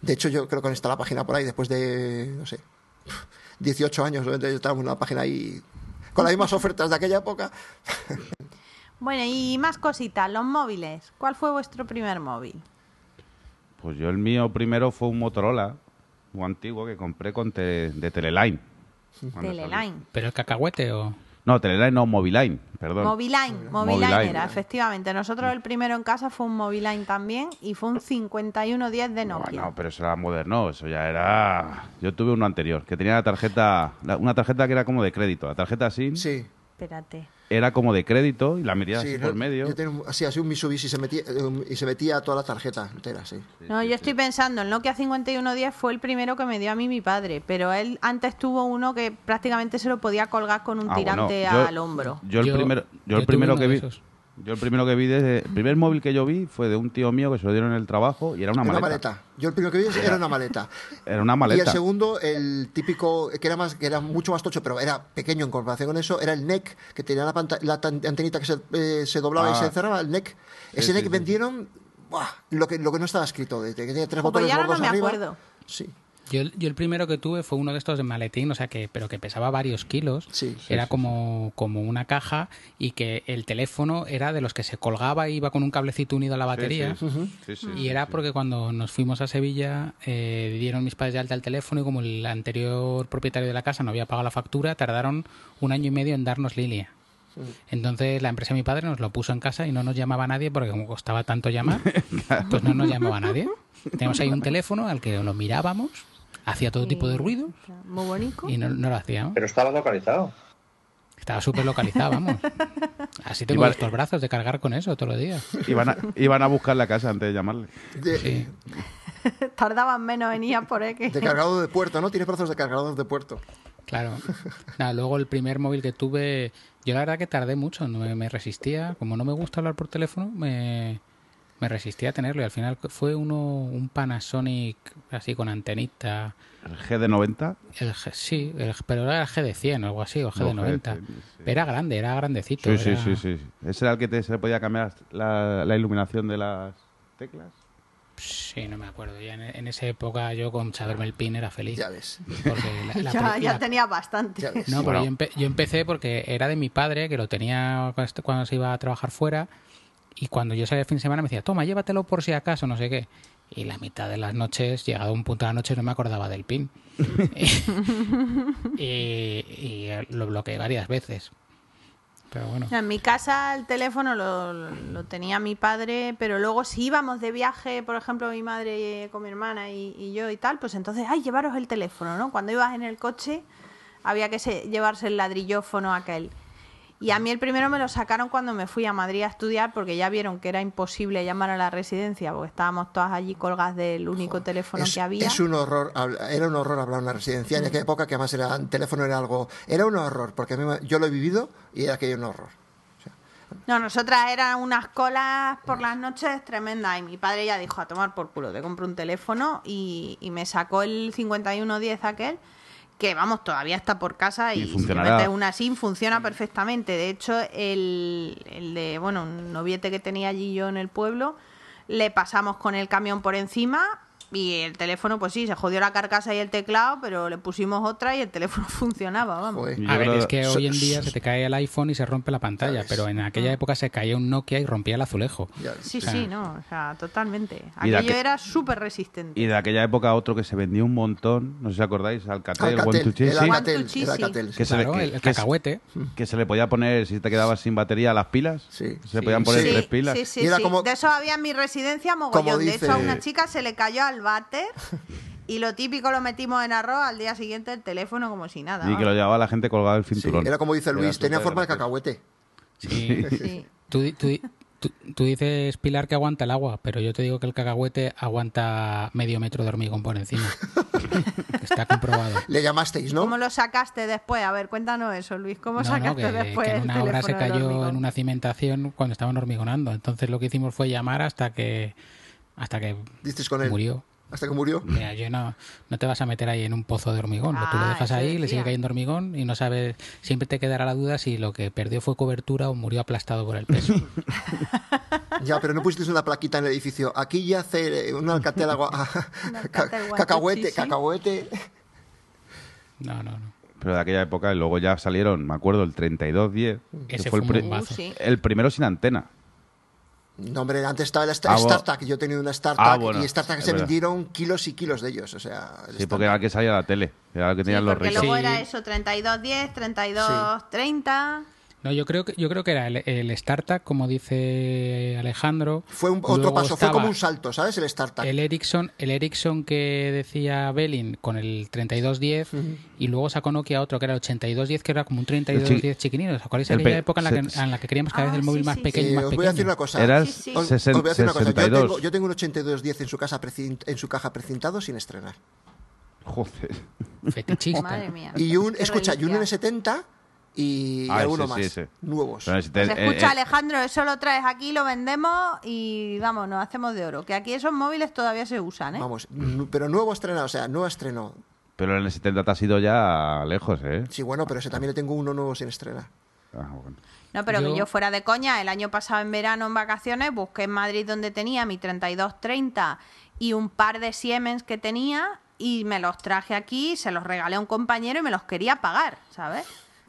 De hecho, yo creo que está la página por ahí después de, no sé, 18 años, yo estaba en una página ahí con las mismas ofertas de aquella época. Bueno, y más cositas, los móviles. ¿Cuál fue vuestro primer móvil? Pues yo el mío primero fue un Motorola, un antiguo que compré con te- de Teleline. Teleline. ¿Pero el cacahuete o...? No, Teleline no, Moviline, perdón. Moviline, Moviline Moviline. era, efectivamente. Nosotros el primero en casa fue un Moviline también y fue un 5110 de Nokia. No, pero eso era moderno, eso ya era... Yo tuve uno anterior, que tenía la tarjeta, la- una tarjeta que era como de crédito. La tarjeta SIM Sí, Espérate. era como de crédito y la medías sí, así no, por medio. Yo tenía un- así, así un Mitsubishi y se metía, eh, y se metía toda la tarjeta entera, sí. No, yo estoy pensando, el Nokia 5110 fue el primero que me dio a mí mi padre, pero él antes tuvo uno que prácticamente se lo podía colgar con un Ah, bueno, tirante yo- al hombro. Yo el Yo- primero, yo yo el primero que vi... esos. Yo el primero que vi, de- el primer móvil que yo vi fue de un tío mío que se lo dieron en el trabajo y era una Una maleta. maleta. Yo el primero que vi era una maleta. Era una Y el maleta. segundo, el típico, que era más, que era mucho más tocho, pero era pequeño en comparación con eso, era el NEC, que tenía la, la antenita que se, eh, se doblaba y Ah. se cerraba, el NEC. Ese sí, NEC sí. vendieron buah, lo, que, lo que no estaba escrito, de que tenía tres Pues botones ya ahora no me arriba. acuerdo. Sí. Yo, el- yo el primero que tuve fue uno de estos de maletín, o sea que, pero que pesaba varios kilos. Sí. Sí, era sí, como, como una caja y que el teléfono era de los que se colgaba y iba con un cablecito unido a la batería. Sí, sí, sí, sí, Y era porque cuando nos fuimos a Sevilla eh, dieron mis padres de alta el teléfono y como el anterior propietario de la casa no había pagado la factura, tardaron un año y medio en darnos línea. Entonces la empresa de mi padre nos lo puso en casa y no nos llamaba nadie porque como costaba tanto llamar, pues no nos llamaba nadie. Teníamos ahí un teléfono al que lo mirábamos, hacía todo tipo de ruido Muy bonito. y no, no lo hacíamos. Pero estaba localizado. Estaba súper localizado, vamos. Así tengo Iba- estos brazos de cargar con eso todos los días. Iban a, iban a buscar la casa antes de llamarle. De, Sí. Tardaban menos en ir a por X. de cargador de puerto, ¿no? Tiene brazos de cargador de puerto. Claro. Nada, luego el primer móvil que tuve, yo la verdad que tardé mucho, no me, me resistía, como no me gusta hablar por teléfono, me, me resistía a tenerlo y al final fue uno un Panasonic así con antenita, El GD90. el G- sí, el- pero era el GD100 o algo así, o No, GD90. GD100, sí. Era grande, era grandecito. Sí, sí, era- sí, sí. Ese era el que te, se podía cambiar la, la iluminación de las teclas. Sí, no me acuerdo. Ya en, en esa época yo con saberme el pin era feliz. Ya ves. Porque la- la ya, tenía bastante. Ya. No, pero Bueno. yo, empe- yo empecé porque era de mi padre, que lo tenía cuando se iba a trabajar fuera, y cuando yo salía el fin de semana me decía, toma, llévatelo por si acaso, no sé qué. Y la mitad de las noches, llegado un punto de la noche, no me acordaba del pin. y, y lo bloqueé varias veces. Pero bueno. En mi casa el teléfono lo, lo tenía mi padre, pero luego si íbamos de viaje, por ejemplo, mi madre con mi hermana y, y yo y tal, pues entonces, ay, llevaros el teléfono, ¿no? Cuando ibas en el coche había que se- llevarse el ladrillófono aquel. Y a mí el primero me lo sacaron cuando me fui a Madrid a estudiar porque ya vieron que era imposible llamar a la residencia porque estábamos todas allí colgadas del único teléfono Es, que había. es un horror, era un horror hablar en una residencia en aquella época que además era, el teléfono era algo, era un horror, porque a mí yo lo he vivido y era aquello un horror. No, nosotras eran unas colas por las noches tremendas y mi padre ya dijo a tomar por culo, te compro un teléfono y, y me sacó el 5110 aquel que vamos, todavía está por casa y, Y si funcionará. le metes una SIM funciona perfectamente. De hecho, el, el de, bueno, un noviete que tenía allí yo en el pueblo, le pasamos con el camión por encima y el teléfono, pues sí, se jodió la carcasa y el teclado, pero le pusimos otra y el teléfono funcionaba, vamos. Joder. A ver, es que hoy en día se te cae el iPhone y se rompe la pantalla, pero en aquella época se caía un Nokia y rompía el azulejo. Sí, sí, no, o sea, totalmente. Aquello aqu- era súper resistente. Y de aquella época otro que se vendía un montón, no sé si acordáis, Alcatel, Alcatel, el Alcatel, el sí. Alcatel. Que se le- que- el, cacahuete. que se le podía poner, si te quedabas sin batería, las pilas. Sí. Se Sí. podían poner Sí. tres pilas. Sí, sí, Y era sí. como- De eso había en mi residencia mogollón. como De dice- hecho, a una chica se le cayó al váter y lo típico lo metimos en arroz al día siguiente el teléfono como si nada. Y que lo llevaba la gente colgado del Sí, cinturón. era como dice Luis, tenía forma de cacahuete. Sí. Sí. Tú, tú tú- tú dices, Pilar, que aguanta el agua, pero yo te digo que el cacahuete aguanta medio metro de hormigón por encima. Está comprobado. Le llamasteis, ¿no? ¿Cómo lo sacaste después? A ver, cuéntanos eso, Luis. ¿Cómo No, no, sacaste que, después que en el una obra se cayó en una cimentación cuando estaban hormigonando. Entonces lo que hicimos fue llamar hasta que hasta que con él. murió. Hasta que murió. Mira, yo no, no te vas a meter ahí en un pozo de hormigón. Tú lo Ah, dejas ahí, le sigue cayendo hormigón y no sabes. Siempre te quedará la duda si lo que perdió fue cobertura o murió aplastado por el peso. Ya, pero no pusisteis una plaquita en el edificio. Aquí yace un alcatel agua. Un Alcatel One cacahuete, cacahuete. No, no, no. Pero de aquella época, y luego ya salieron, me acuerdo, el 3210. que Ese fue el, fue pri-. Uh, sí. el primero sin antena. No, hombre, antes estaba el Ah, bueno. StarTAC. Yo he tenido una StarTAC Ah, bueno, y StarTAC se verdad. vendieron kilos y kilos de ellos. O sea, el Sí, porque era que salía la tele. Era que Sí, tenían los porque ricos. luego Sí. era eso, 3210, 3230... No, yo creo que yo creo que era el, el StarTAC, como dice Alejandro. Fue un, otro paso, fue como un salto, ¿sabes? El StarTAC. El Ericsson, el Ericsson que decía Belin con el 3210 y luego sacó Nokia otro que era el 8210 que era como un 3210 chiquinino. ¿Os acordáis de aquella época en la, que, en la que queríamos cada Ah, vez el móvil sí, más sí, pequeño sí. más os voy a decir una cosa. Era el Sí, sí. Os- voy a decir una cosa. Yo 62. tengo, yo tengo un 8210 en su, casa en su caja precintado sin estrenar. Joder. Fetichista. Madre mía. Y un, escucha, y un reliquia. N70 y, Ah, algunos ese más. ese. Nuevos. Pero si te- Se eh, escucha, eh, Alejandro, eso lo traes aquí, lo vendemos y vamos, nos hacemos de oro. Que aquí esos móviles todavía se usan, ¿eh? Vamos, pero nuevo estrenado, o sea, nuevo estreno. pero en el 70 te has ido ya lejos, ¿eh? Sí, bueno, pero ese también le tengo uno nuevo sin estrenar. Ah, bueno. No, pero Yo- que yo fuera de coña, el año pasado en verano en vacaciones busqué en Madrid donde tenía mi 3230 y un par de Siemens que tenía y me los traje aquí, se los regalé a un compañero y me los quería pagar, ¿sabes?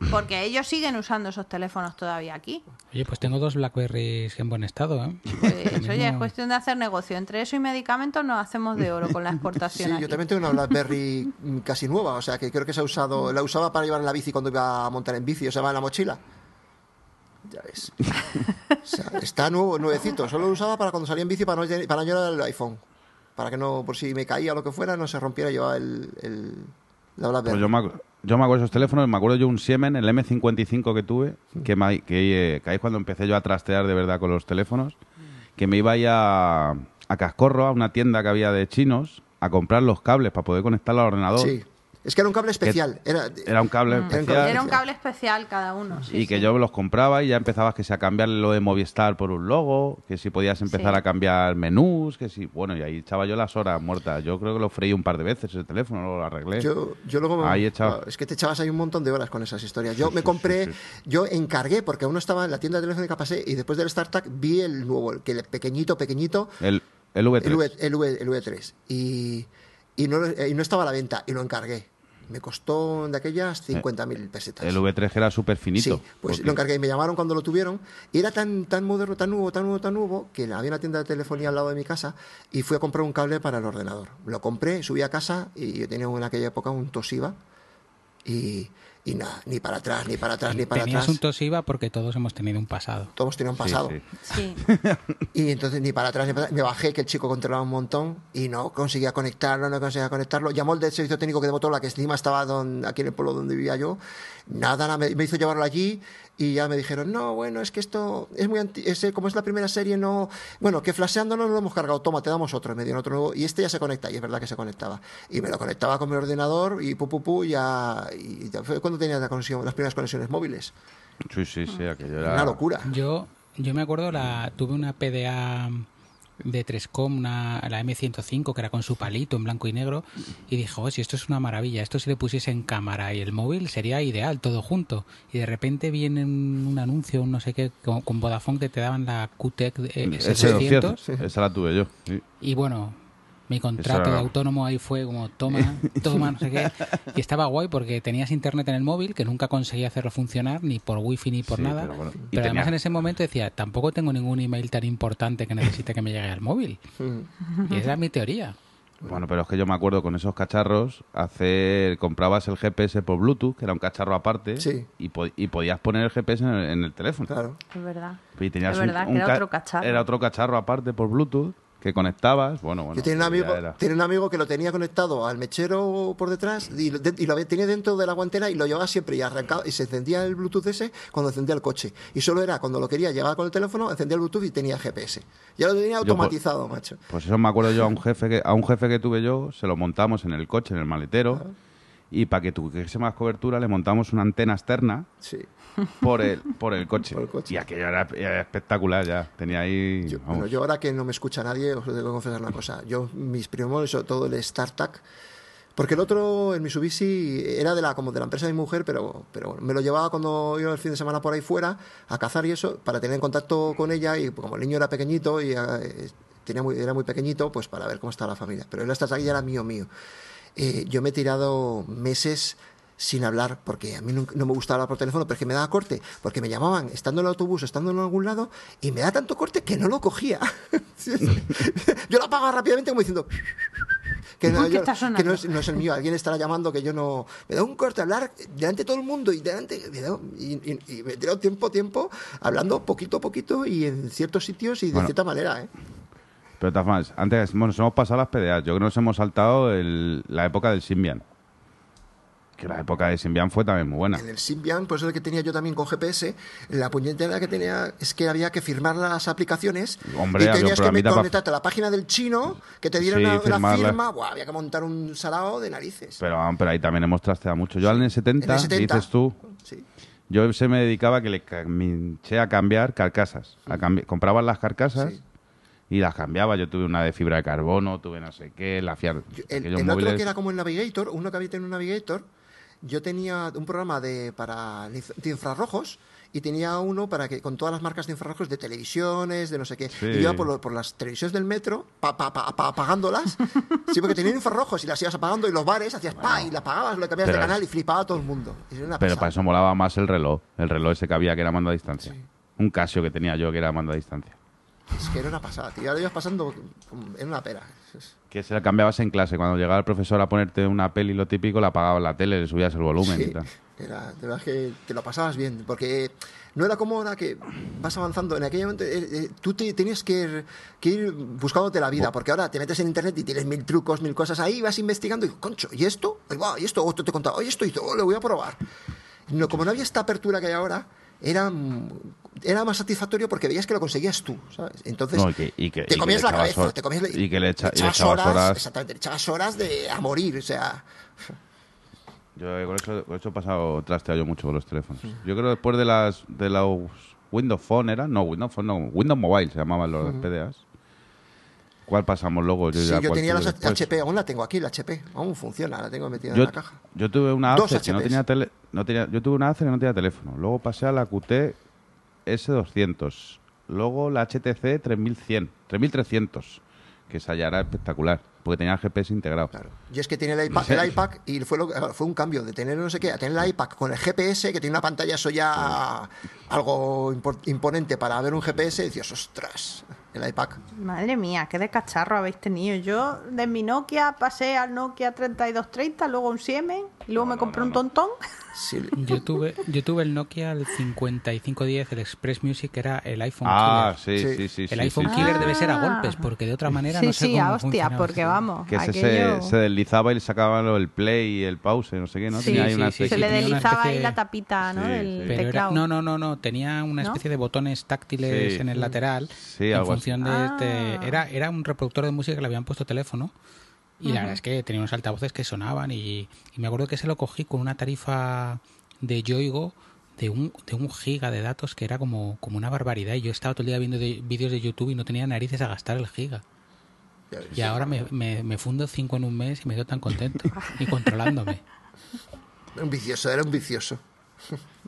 Porque ellos siguen usando esos teléfonos todavía aquí. Oye, pues tengo dos Blackberries en buen estado, ¿eh? Pues, oye, es cuestión de hacer negocio. Entre eso y medicamentos nos hacemos de oro con la Sí, exportación. aquí. yo también tengo una BlackBerry casi nueva, o sea, que creo que se ha usado, la usaba para llevar en la bici cuando iba a montar en bici, o sea, va en la mochila. Ya ves. O sea, está nuevo, nuevecito. Solo lo usaba para cuando salía en bici para no, para no llevar el iPhone. Para que no, por si me caía o lo que fuera, no se rompiera y llevaba el, el. Pues yo me, yo me acuerdo de esos teléfonos, me acuerdo yo un Siemens, el M55 que tuve, que, me, que, eh, que ahí es cuando empecé yo a trastear de verdad con los teléfonos, que me iba ahí a, a Cascorro, a una tienda que había de chinos, a comprar los cables para poder conectarlo al ordenador. Sí. Es que era un cable especial. Era, Era un cable especial. Era un cable especial cada uno. sí, y que sí. yo los compraba y ya empezabas que si a cambiarle lo de Movistar por un logo, que si podías empezar Sí. a cambiar menús, que si, bueno, y ahí echaba yo las horas muertas. Yo creo que lo freí un par de veces ese teléfono, lo arreglé. Yo, yo luego me- Ahí echaba. Es que te echabas ahí un montón de horas con esas historias. Yo me compré, sí, yo encargué, porque aún no estaba en la tienda de telefónica pasé, y después del StarTAC vi el nuevo, el que el pequeñito, pequeñito, El, el V3. el, V, el, V, el V3. Y, y, no, eh, y no estaba a la venta, y lo encargué. Me costó de aquellas 50.000 pesetas. El V3 que era súper finito. Sí, pues lo encargué y me llamaron cuando lo tuvieron. Y era tan, tan moderno, tan nuevo, tan nuevo, tan nuevo, que había una tienda de telefonía al lado de mi casa y fui a comprar un cable para el ordenador. Lo compré, subí a casa y yo tenía en aquella época un Toshiba y, y nada, ni para atrás, ni para atrás, ni para Tenías atrás. un Toshiba porque todos hemos tenido un pasado. Todos tenían Sí, pasado. sí. Sí. Y entonces ni para atrás ni para atrás. Me bajé, que el chico controlaba un montón y no conseguía conectarlo, no conseguía conectarlo. Llamó el del servicio técnico que de Motola, que encima estaba don- aquí en el pueblo donde vivía yo. Nada, nada, me, me hizo llevarlo allí y ya me dijeron, no, bueno, es que esto es muy anti ese, como es la primera serie, no. Bueno, que flasheando no lo hemos cargado, toma, te damos otro. Y me dieron otro nuevo y este ya se conecta, y es verdad que se conectaba. Y me lo conectaba con mi ordenador y pu, pu, pu, ya. Y ya fue cuando tenía la conexión, las primeras conexiones móviles. Sí, sí, sí, aquello era... Una locura. Yo, yo me acuerdo, la tuve una PDA de 3Com, una, la M105, que era con su palito en blanco y negro, y dije, oh, si esto es una maravilla, esto si le pusiese en cámara y el móvil sería ideal, todo junto. Y de repente viene un, un anuncio, un no sé qué, con, con Vodafone que te daban la QTEC de- eh, S200, S200, esa la tuve yo. sí. y bueno, mi contrato Eso- de autónomo ahí fue como, toma, toma, no sé qué. Y estaba guay porque tenías internet en el móvil, que nunca conseguía hacerlo funcionar, ni por wifi ni por Sí, nada. pero bueno, además tenía- en ese momento decía, tampoco tengo ningún email tan importante que necesite que me llegue al móvil. Mm. Y esa es mi teoría. Bueno, pero es que yo me acuerdo con esos cacharros, hacer comprabas el GPS por Bluetooth, que era un cacharro aparte, Sí. y, po- y podías poner el GPS en el, en el teléfono. Claro. Es verdad. Y tenías Es un- verdad, que un era ca- otro cacharro. Era otro cacharro aparte por Bluetooth que conectabas. Bueno, bueno. Yo tenía un, amigo, tenía un amigo que lo tenía conectado al mechero por detrás y, lo- de- y lo había- tenía dentro de la guantera y lo llevaba siempre y arrancaba y se encendía el Bluetooth ese cuando encendía el coche. Y solo era cuando lo quería llevar con el teléfono, encendía el Bluetooth y tenía GPS. Ya lo tenía Yo, automatizado, macho. Pues eso me acuerdo yo a un jefe que a un jefe que tuve yo, se lo montamos en el coche, en el maletero, y para que tuviese más cobertura le montamos una antena externa Sí. Por el por el coche. Por el coche. Y aquello era, era espectacular ya. Tenía ahí. Yo, bueno, yo ahora que no me escucha nadie, os tengo que confesar una cosa. Yo, mis primos, sobre todo el StarTAC, porque el otro, el Mitsubishi, era de la, como de la empresa de mi mujer, pero, pero bueno, me lo llevaba cuando iba el fin de semana por ahí fuera a cazar y eso, para tener en contacto con ella y como el niño era pequeñito y eh, tenía muy, era muy pequeñito, pues para ver cómo estaba la familia. Pero el StarTAC ya era mío, mío. Eh, yo me he tirado meses sin hablar, porque a mí no me gustaba hablar por teléfono, pero es que me daba corte, porque me llamaban estando en el autobús, estando en algún lado, y me da tanto corte que no lo cogía. yo lo apagaba rápidamente como diciendo... Que, no, Uy, ¿qué yo- está que sonando? no, es, no es el mío, alguien estará llamando que yo no... Me da un corte hablar delante de todo el mundo y delante... me da- y, y- y me he tirado tiempo, tiempo, hablando poquito a poquito y en ciertos sitios y de Bueno. cierta manera, ¿eh? Pero antes bueno, nos hemos pasado las PDAs. Yo creo que nos hemos saltado el- la época del Symbian. Que la época de Symbian fue también muy buena. En el Symbian, pues es el que tenía yo también con GPS, la puñetera que tenía es que había que firmar las aplicaciones Hombre, y tenías que conectarte a la página del chino, que te dieran Sí, una, una firmarla. firma, Buah, había que montar un salado de narices. Pero, pero ahí también hemos trasteado mucho. Yo en el 70, En el 70. dices tú, Sí. Yo se me dedicaba a que le caminché a cambiar carcasas. A cambi- compraba las carcasas Sí. y las cambiaba. Yo tuve una de fibra de carbono, tuve no sé qué, la fiar. El, el otro que era como el Navigator, uno que había tenido un Navigator, yo tenía un programa de, para, de infrarrojos y tenía uno para que con todas las marcas de infrarrojos de televisiones, de no sé qué. Sí. Y iba por, lo- por las televisiones del metro pa, pa- pa- pa- apagándolas. sí, porque tenían infrarrojos y las ibas apagando y los bares hacías pa y la apagabas, lo cambiabas de canal y flipaba todo el mundo. Pero para eso molaba más el reloj. El reloj ese que había que era mando a distancia. Sí. Un Casio que tenía yo que era mando a distancia. Es que era una pasada, tío. Lo ibas pasando en una pera. Es- Que se la cambiabas en clase. Cuando llegaba el profesor a ponerte una peli, lo típico, la apagabas la tele, le subías el volumen Sí, y tal. era, de verdad que te lo pasabas bien, porque no era como ahora que vas avanzando. En aquel momento eh, eh, tú te, tenías que, que ir buscándote la vida, porque ahora te metes en internet y tienes mil trucos, mil cosas ahí, vas investigando y, concho, ¿y esto? ¿Y esto? Otro te contaba, oye, esto y todo, lo voy a probar. No, como no había esta apertura que hay ahora, era, era más satisfactorio porque veías que lo conseguías tú, ¿sabes? Entonces, No, y que- y que- te comías le la cabeza, te comías y que le echa- le echabas echabas horas. exactamente, le echabas horas de, a morir, o sea... Yo eh, con eso, con eso he pasado trasteado yo mucho con los teléfonos. Yo creo que después de las de los Windows Phone era, no, Windows Phone no, Windows Mobile se llamaban los PDAs. ¿Cuál pasamos luego? Sí, ya yo tenía las después. HP, aún la tengo aquí, la HP, aún funciona, la tengo metida Yo, en la caja. yo tuve una Dos Acer que no tenía tele, no tenía, yo tuve una Acer que no tenía teléfono. Luego pasé a la QT S200. Luego la HTC 3100, 3300, que esa ya era espectacular, porque tenía el GPS integrado. Claro. Y es que tiene el iPad, el iPad y fue, lo- fue un cambio de tener no sé qué, a tener el iPad con el GPS, que tiene una pantalla, eso ya algo imponente para ver un GPS, y decías, ostras, el iPad. Madre mía, qué de cacharro habéis tenido. Yo de mi Nokia pasé al Nokia 3230, luego un Siemens, y luego me compré un tontón. Sí, Yo tuve, yo tuve el Nokia el 5510, el Express Music, que era el iPhone Ah, Killer. sí, Sí. sí, sí. El sí, iPhone sí, Killer sí. debe ser a Ah. golpes, porque de otra manera sí, no sé sí, cómo a hostia, porque vamos, Que aquello... se, se deslizaba y le sacaban lo- el play y el pause, no sé qué, ¿no? Sí, Tenía ahí sí, una sí, sí, se le deslizaba ahí la tapita, ¿no? Sí, del sí. Pero era, teclado. no, no, no, no, tenía una ¿No? especie de botones táctiles Sí. en el lateral Sí, en algo así. función de Ah. este- era era un reproductor de música que le habían puesto teléfono y la verdad es que tenía unos altavoces que sonaban y, y me acuerdo que se lo cogí con una tarifa de Yoigo de un, de un giga de datos que era como, como una barbaridad y yo estaba todo el día viendo de- vídeos de YouTube y no tenía narices a gastar el giga. Y ahora me, me, me fundo cinco en un mes y me quedo tan contento y controlándome. Era un vicioso, era un vicioso.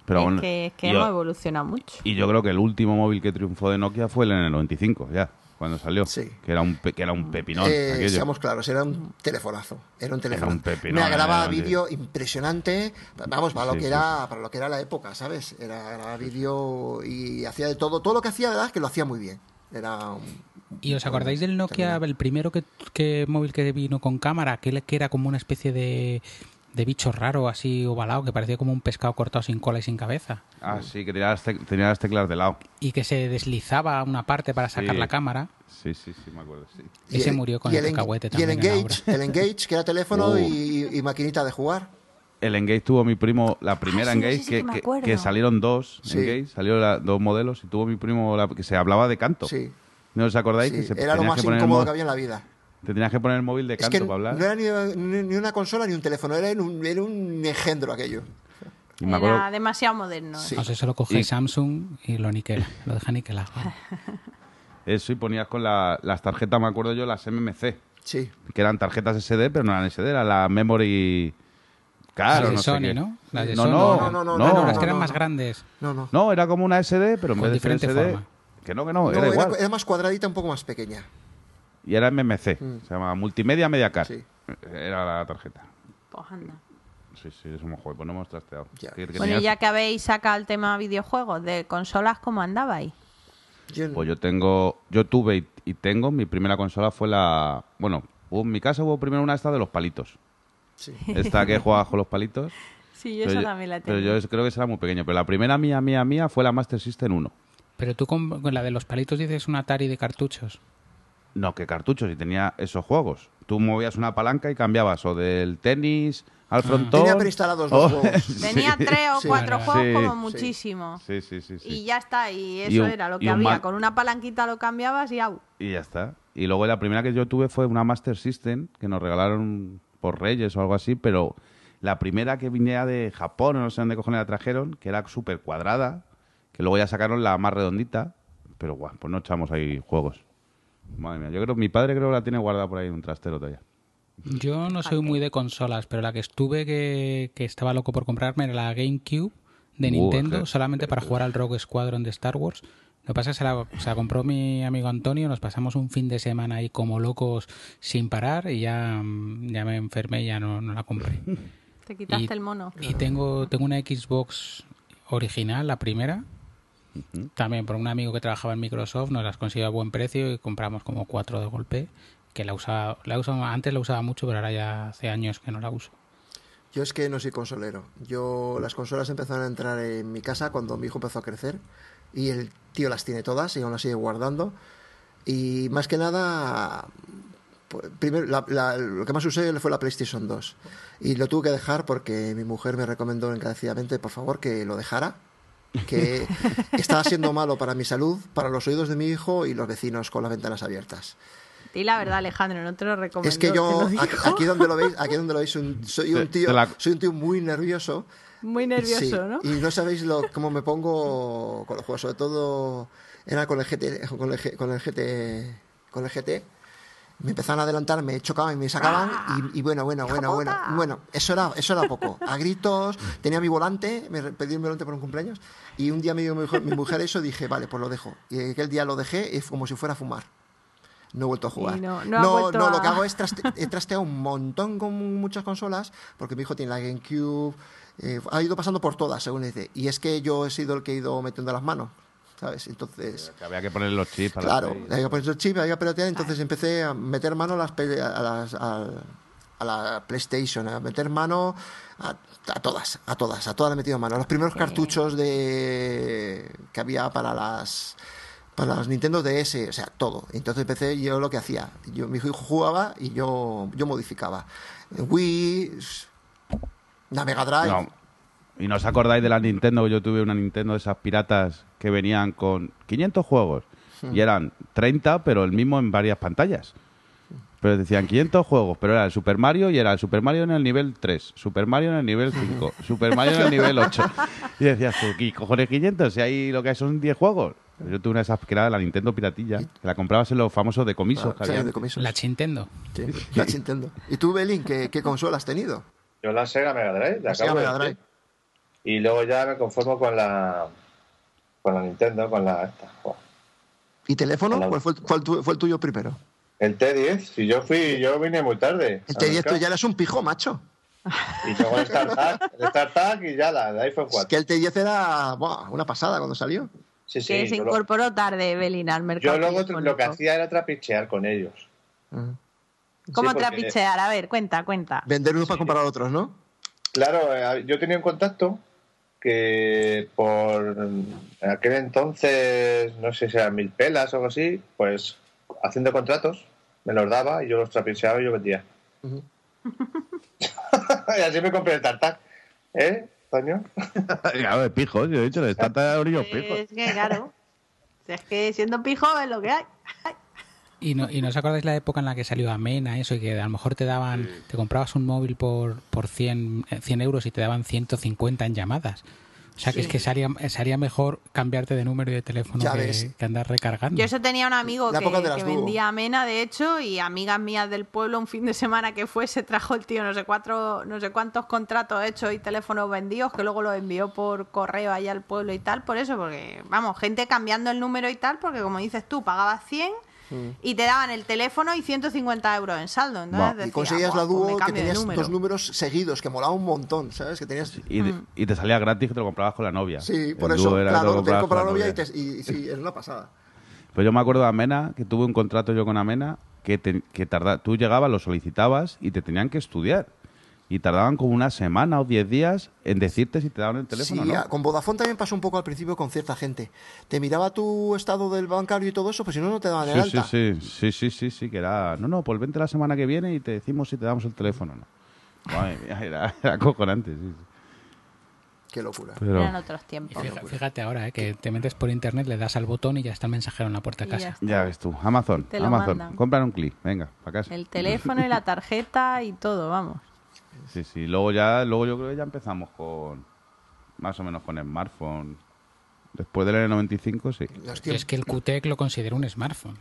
Pero es bueno, que, es que y hemos yo- evolucionado mucho. Y yo creo que el último móvil que triunfó de Nokia fue el en el 95, ya, cuando salió. Sí. Que era un, pe- que era un pepinón. Eh, seamos claros, era un telefonazo. Era un teléfono. un pepinón, Me grababa era vídeo impresionante. Vamos, para lo que sí, era, para lo que era la época, ¿sabes? Era grababa vídeo y hacía de todo. Todo lo que hacía, verdad, es que lo hacía muy bien. Era un- ¿Y os acordáis del Nokia, el primero que, que móvil que vino con cámara, que era como una especie de, de bicho raro, así ovalado, que parecía como un pescado cortado sin cola y sin cabeza? Ah, sí, que tenía las, tenía las teclas de lado. Y que se deslizaba una parte para sacar Sí. la cámara. Sí, sí, sí, me acuerdo, sí. Y se murió con y el cacahuete Y el también en la Engage, el Engage, que era teléfono Uh. y, y maquinita de jugar. El Engage tuvo mi primo, la primera sí, Engage, sí, sí que, que salieron dos Sí. Engage, salieron la- dos modelos y tuvo mi primo la- que se hablaba de canto. Sí. ¿No os acordáis? sí, que se, era lo más el incómodo mo- que había en la vida. Te tenías que poner el móvil de Es canto que para hablar. no era ni, ni- ni una consola ni un teléfono, era un, era un engendro aquello. y me acuerdo, Era demasiado moderno. Sí. No sé, eso lo coge Y- Samsung y lo niquela, lo deja niquelado. eso y ponías con la- las tarjetas, me acuerdo yo, las MMC, Sí. que eran tarjetas SD, pero no eran SD, era la Memory Claro, Las de no sé Sony, qué. ¿no? Las de no, Sony. no, No, no, no, no, no, no, las que eran no, más no. grandes. No, no. No, era como una SD, pero en Con vez de ser diferente SD, forma. que no, que no, No, era igual. era más cuadradita, un poco más pequeña. Y era MMC, Mm. se llama Multimedia Media Card. Sí. Era la tarjeta. Pues anda. Sí, sí, eso me joder, pues no hemos trasteado. Ya. Que- que Bueno, tenías- y ya que habéis sacado el tema videojuegos, de consolas, ¿cómo andabais? Yo- Pues yo tengo, yo tuve y, y tengo, mi primera consola fue la, bueno, hubo- en mi casa hubo primero una esta de los palitos. sí. Esta que jugaba con los palitos. Sí, yo pero esa yo- también la Pero tengo. yo es- creo que será muy pequeño. Pero la primera mía, mía, mía fue la Master System 1. Pero tú con, con la de los palitos dices un Atari de cartuchos. No, que cartuchos, y tenía esos juegos. Tú movías una palanca y cambiabas o del tenis al frontón. Tenía preinstalados los juegos. Tenía tres o cuatro Sí. juegos como muchísimo. Sí, sí, sí. sí. Y ya está, y eso Y un- era lo que había. Con una palanquita lo cambiabas y au. Y ya está. Y luego la primera que yo tuve fue una Master System que nos regalaron por Reyes o algo así, pero la primera que venía de Japón, o no sé dónde cojones la trajeron, que era súper cuadrada, que luego ya sacaron la más redondita, pero guau, pues no echamos ahí juegos. Madre mía, yo creo mi padre creo que la tiene guardada por ahí en un trastero todavía. Yo no soy muy de consolas, pero la que estuve que, que estaba loco por comprarme era la GameCube de Uh, Nintendo, solamente para jugar al Rogue Squadron de Star Wars. Lo que pasa es que se la, se la compró mi amigo Antonio, nos pasamos un fin de semana ahí como locos sin parar y ya, ya me enfermé y ya no, no la compré. Te quitaste Y- el mono. Y tengo, tengo una Xbox original, la primera. También por un amigo que trabajaba en Microsoft, nos las consiguió a buen precio y compramos como cuatro de golpe. Que la usaba, la usaba, antes la usaba mucho, pero ahora ya hace años que no la uso. Yo es que no soy consolero. Yo las consolas empezaron a entrar en mi casa cuando mi hijo empezó a crecer y el tío las tiene todas y aún las sigue guardando. Y más que nada, pues, primero la- la- lo que más usé fue la PlayStation 2 y lo tuve que dejar porque mi mujer me recomendó encarecidamente, por favor, que lo dejara. Que estaba siendo malo para mi salud, para los oídos de mi hijo y los vecinos con las ventanas abiertas. Di la verdad, Alejandro, no te lo recomiendo. Es que yo, aquí, donde lo veis, aquí donde lo veis, un- soy un tío, soy un tío muy nervioso. Muy nervioso, Sí, ¿no? Y no sabéis lo, cómo me pongo con los juegos, sobre todo era con el GT, con el, con el GT, con el GT. Me empezaban a adelantar, me chocaban y me sacaban y, y bueno, bueno, ¡Hijo bueno, bueno, bueno, eso era, eso era poco. A gritos, tenía mi volante, me pedí mi volante por un cumpleaños y un día me dio mi mujer, mi mujer eso dije, vale, pues lo dejo. Y aquel día lo dejé fue como si fuera a fumar. No he vuelto a jugar. Y no- no vuelto no, a- lo que hago es traste- he trasteado un montón con muchas consolas, porque mi hijo tiene la GameCube, eh, ha ido pasando por todas, según dice. Y es que yo he sido el que he ido metiendo las manos, ¿sabes? Entonces, Que había que poner los chips claro, la había puesto el chip, había pelotear, entonces empecé a meter mano a las, a las- a la PlayStation, a meter mano a, a todas, a todas, a todas le he metido mano. Los primeros cartuchos de que había para las para las Nintendo DS, o sea, todo. Entonces empecé yo lo que hacía. Yo, mi hijo jugaba y yo, yo modificaba. Wii, la Mega Drive. No. ¿Y no os acordáis de la Nintendo? Yo tuve una Nintendo de esas piratas que venían con 500 juegos. Y eran 30, pero el mismo en varias pantallas. Pero decían 500 juegos, pero era el Super Mario y era el Super Mario en el nivel 3, Super Mario en el nivel 5, Super Mario en el nivel 8. Y decías tú, ¿qué cojones 500? Si ahí lo que hay son 10 juegos. Yo tuve una de esas que era la Nintendo piratilla, que la comprabas en los famosos decomisos. Ah, sí. La Chintendo. Sí, la Nintendo. ¿Y tú, Belín, qué, qué consola has tenido? Yo la Sega Mega Drive, la La Sega Mega. Drive. Y luego ya me conformo con la con la Nintendo, con la esta. ¿Y teléfono? Hola. ¿Cuál fue, el- fue el tu- fue el tuyo primero? El T10, si yo fui, yo vine muy tarde. El al T10 mercado. tú ya eres un pijo, macho. Y luego el StarTAC, el StarTAC y ya la, el iPhone Es 4. que el T10 era buah, una pasada cuando salió. Sí, sí. que se lo- incorporó tarde, Belina, al mercado. yo luego lo que hacía era trapichear con ellos. ¿Cómo Sí, porque- trapichear? A ver, cuenta, cuenta. Vender unos para comprar otros, ¿no? Claro, eh, yo tenía un contacto que por aquel entonces, no sé si eran mil pelas o algo así, pues haciendo contratos me los daba y yo los trapicheaba y yo vendía. Y así me compré el tartac. ¿Eh, Toño? Claro, de pijos, yo he dicho, de tanta orillos pijos. Es que, claro. Si es que siendo pijo es lo que hay. ¿Y no, ¿Y no os acordáis la época en la que salió Amena, eso, y que a lo mejor te daban, te comprabas un móvil por, por 100, eh, 100 euros y te daban 150 en llamadas? O sea, que es que salía, salía mejor cambiarte de número y de teléfono que, que andar recargando. Yo eso tenía un amigo que, vendía amena, de hecho, y amigas mías del pueblo, un fin de semana que fue, se trajo el tío no sé cuatro, no sé cuántos contratos hechos y teléfonos vendidos, que luego los envió por correo allá al pueblo y tal, por eso, porque, vamos, gente cambiando el número y tal, porque como dices tú, pagabas 100 y te daban el teléfono y 150 euros en saldo. Va. Y conseguías "Buah, la pues dúo que tenías número". dos números seguidos, que molaba un montón, ¿sabes? Que tenías... Y, de- y te salía gratis que te lo comprabas con la novia. Sí, por El eso, era te claro, lo te comprabas compras la con novia y, te, y, y sí, es una pasada. Pues yo me acuerdo de Amena, que tuve un contrato yo con Amena, que, te- que tarda, tú llegabas, lo solicitabas y te tenían que estudiar. Y tardaban como una semana o diez días en decirte si te daban el teléfono sí, o no. con Vodafone también pasó un poco al principio con cierta gente. Te miraba tu estado del bancario y todo eso, pues si no, no te daban el Sí, sí, alta. sí, sí, sí, sí, sí, que era, no, no, pues vente la semana que viene y te decimos si te damos el teléfono o no. Madre mía, era, era acojonante, sí, sí. Qué locura. Pero, Eran otros tiempos. fíjate ahora, eh, que te metes por internet, le das al botón y ya está el mensajero en la puerta de ya casa. ya ves tú, Amazon, Amazon, mandan. compran un clic, venga, para casa. El teléfono y la tarjeta y todo, vamos. Sí, sí. Luego ya, luego yo creo que ya empezamos con más o menos con smartphone. Después del N95, sí. Es que el QTEC lo considero un smartphone.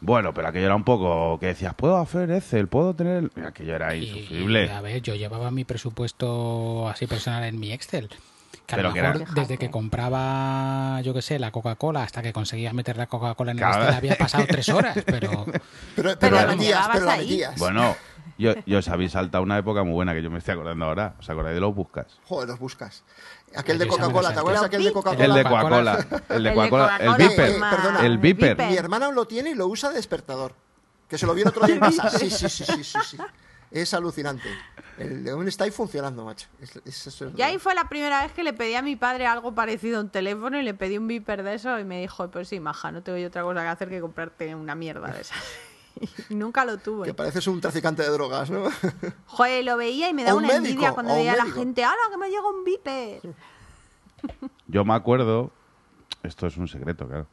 Bueno, pero aquello era un poco que decías, puedo hacer Excel, puedo tener... Mira, Aquello era Y, insufrible. a ver, yo llevaba mi presupuesto así personal en mi Excel. Que a Pero lo que mejor era- desde que compraba, yo qué sé, la Coca-Cola hasta que conseguía meter la Coca-Cola en el. Excel había pasado tres horas, pero Pero, pero, Pero la metías, pero la metías. Bueno, yo, yo os habéis saltado una época muy buena que yo me estoy acordando ahora. ¿Os acordáis de los buscas? Joder, los buscas. Aquel de Coca-Cola, ¿te acuerdas aquel de. Coca-Cola? El de Coca-Cola. El de El de Coca-Cola. El Viper. Eh, perdona. El Viper. Mi hermano lo tiene y lo usa de despertador. Que se lo vio el otro día en casa. Sí, sí, sí, sí, sí, sí. Es alucinante. El de un está ahí funcionando, macho. Es- es- eso es- Y ahí fue la primera vez que le pedí a mi padre algo parecido a un teléfono y le pedí un viper de eso y me dijo, pues sí, maja, no tengo yo otra cosa que hacer que comprarte una mierda de esas. nunca lo Que tuve. pareces un traficante de drogas, ¿no? Joder, lo veía y me da O un una médico, envidia cuando veía a la gente, ¡hala, que me llega un viper! Yo me acuerdo... Esto es un secreto, claro.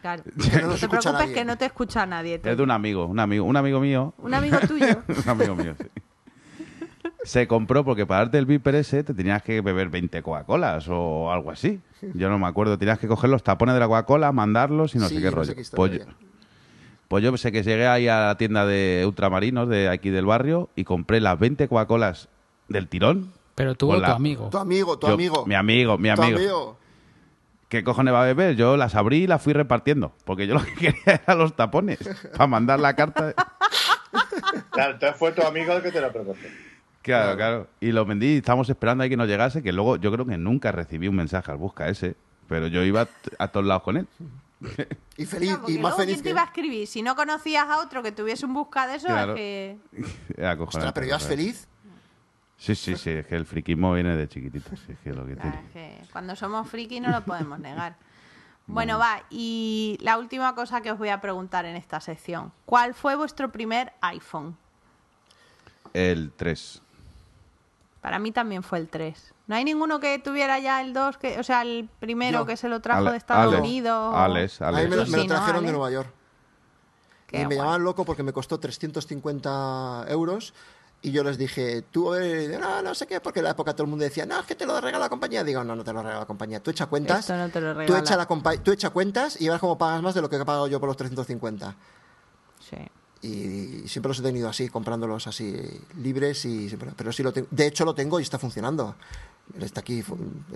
Claro. no te preocupes nadie. que no te escucha nadie. Es de un amigo, un amigo, un amigo mío. Un amigo tuyo. un amigo mío, sí. Se compró porque para darte el Viper ese te tenías que beber 20 Coca-Colas o algo así. Yo no me acuerdo. Tenías que coger los tapones de la Coca-Cola, mandarlos y no Sí, sé qué no rollo. sé qué pues, pues yo sé que llegué ahí a la tienda de ultramarinos de aquí del barrio y compré las 20 Coca-Colas del tirón. pero tuvo Hola. tu amigo. Tu amigo, tu Yo- amigo. Mi amigo, mi Tu amigo. amigo. ¿Qué cojones va a beber? Yo las abrí y las fui repartiendo. Porque yo lo que quería era los tapones. Para mandar la carta. Claro, entonces fue tu amigo el que te lo proporcionó. Claro, claro. Y lo vendí y estábamos esperando ahí que nos llegase, que luego yo creo que nunca recibí un mensaje al busca ese, pero yo iba a todos lados con él. Y feliz, porque y más feliz ¿quién te iba a escribir? Si no conocías a otro que tuviese un busca de eso, Claro. es que... Ostras, pero ibas feliz. Sí, sí, sí, es que el friquismo viene de chiquitito, sí, es que es lo que Claro, tiene. es que cuando somos frikis no lo podemos negar. Bueno, va, y la última cosa que os voy a preguntar en esta sección. ¿Cuál fue vuestro primer iPhone? El 3. Para mí también fue el 3. ¿No hay ninguno que tuviera ya el 2, que, o sea, el primero Yo. que se lo trajo Ale- de Estados Alex, Unidos? Alex, Alex. me, lo- Sí, me lo sí, ¿no, trajeron de? Nueva York. Qué y me guay. llamaban loco porque me costó 350 euros. Y yo les dije, tú, eh, no, no sé qué, porque en la época todo el mundo decía, no, es que te lo regala la compañía. Digo, no, no te lo regala la compañía. Tú echa cuentas. Esto no te lo tú, regala. echa la tú echa cuentas y verás cómo pagas más de lo que he pagado yo por los 350. Sí. Y siempre los he tenido así, comprándolos así libres y siempre- pero sí lo tengo. De hecho lo tengo y está funcionando. Está aquí,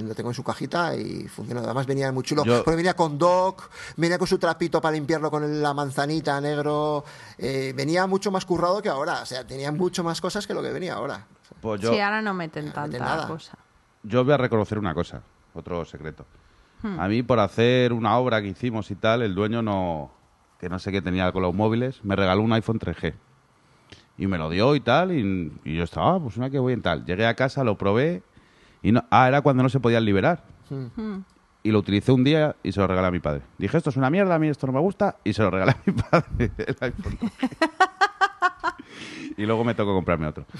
lo tengo en su cajita y funciona. Además venía muy chulo, Yo- porque venía con dock, venía con su trapito para limpiarlo con la manzanita negro, eh, venía mucho más currado que ahora, o sea, tenía mucho más cosas que lo que venía ahora. Pues yo, Sí, ahora no meten no tanta meten nada. cosa. yo voy a reconocer una cosa, otro secreto. A mí por hacer una obra que hicimos y tal, el dueño no, que no sé qué tenía con los móviles, me regaló un iPhone 3G. Y me lo dio y tal, y, y yo estaba, ah, pues una que voy en tal. Llegué a casa, lo probé, y no, ah, era cuando no se podían liberar. Y lo utilicé un día y se lo regalé a mi padre. Dije, esto es una mierda, a mí esto no me gusta, y se lo regalé a mi padre, el iPhone 3G. y luego me tocó comprarme otro.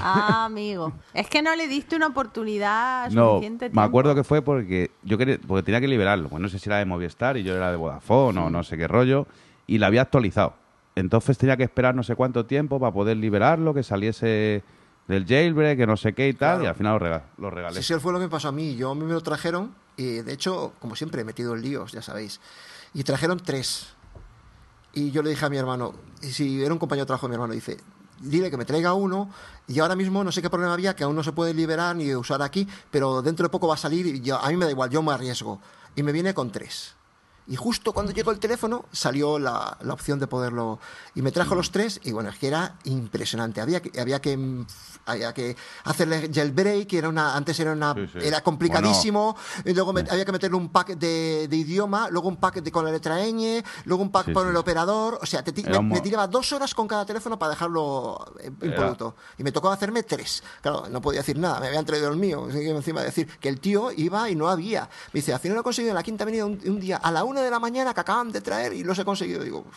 Ah, amigo. Es que no le diste una oportunidad No, suficiente me acuerdo que fue porque yo quería, porque tenía que liberarlo. Pues no sé si era de Movistar y yo era de Vodafone o no sé qué rollo. Y la había actualizado. Entonces tenía que esperar no sé cuánto tiempo para poder liberarlo, que saliese del jailbreak, que no sé qué y tal. Claro. Y al final lo, rega- lo regalé. Sí, sí, fue lo que me pasó a mí. Yo a mí me lo trajeron y de hecho, como siempre, he metido en líos, ya sabéis. Y trajeron tres. Y yo le dije a mi hermano, y si era un compañero de trabajo de mi hermano, dice, dile que me traiga uno y ahora mismo no sé qué problema había, que aún no se puede liberar ni usar aquí, pero dentro de poco va a salir y yo- a mí me da igual, yo me arriesgo. Y me viene con tres. Y justo cuando llegó el teléfono salió la, la opción de poderlo... Y me trajo los tres y bueno, es que era impresionante. Había que, había que, había que hacerle jailbreak, que era una, antes era, una, Sí, sí. era complicadísimo. Y luego me- había que meterle un pack de, de idioma, luego un pack de, con la letra ñ, luego un pack Sí, con sí. el operador. O sea, te Era me, un mo- me tiraba dos horas con cada teléfono para dejarlo eh, impoluto. Y me tocó hacerme tres. Claro, no podía decir nada, me habían traído el mío. Así que encima de decir que el tío iba y no había. Me dice, al final lo he conseguido en la quinta avenida un, un día a la una de la mañana que acaban de traer y los he conseguido. Digo, "Uf".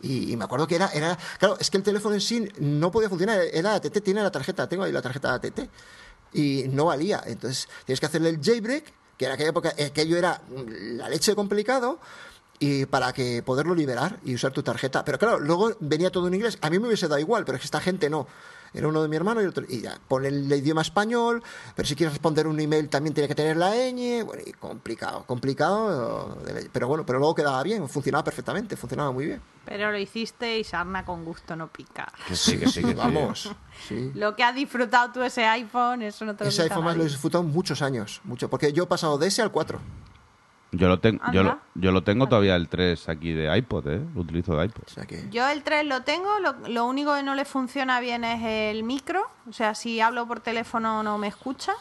Y, y me acuerdo que era, era. Claro, es que el teléfono en sí no podía funcionar. Era ATT, tiene la tarjeta, tengo ahí la tarjeta ATT. Y no valía. Entonces tienes que hacerle el jailbreak, que en aquella época aquello era la leche complicado. Y para que poderlo liberar y usar tu tarjeta. Pero claro, luego venía todo en inglés. A mí me hubiese dado igual, pero es que esta gente no. Era uno de mi hermano y otro. Y ya, pone el idioma español, pero si quieres responder un email también tiene que tener la ñ. Bueno, y complicado, complicado. Pero bueno, pero luego quedaba bien, funcionaba perfectamente, funcionaba muy bien. Pero lo hiciste y sarna con gusto no pica. Que sí, que sí, que. Vamos, sí. Lo que has disfrutado tú ese iPhone, eso no te lo Ese iPhone más lo he disfrutado muchos años, mucho, porque yo he pasado de ese al 4. Yo lo, tengo yo, lo, yo lo tengo todavía el 3 aquí de iPod, ¿eh? Lo utilizo de iPod. O sea que. Yo el 3 lo tengo, lo, lo único que no le funciona bien es el micro, o sea, si hablo por teléfono no me escucha,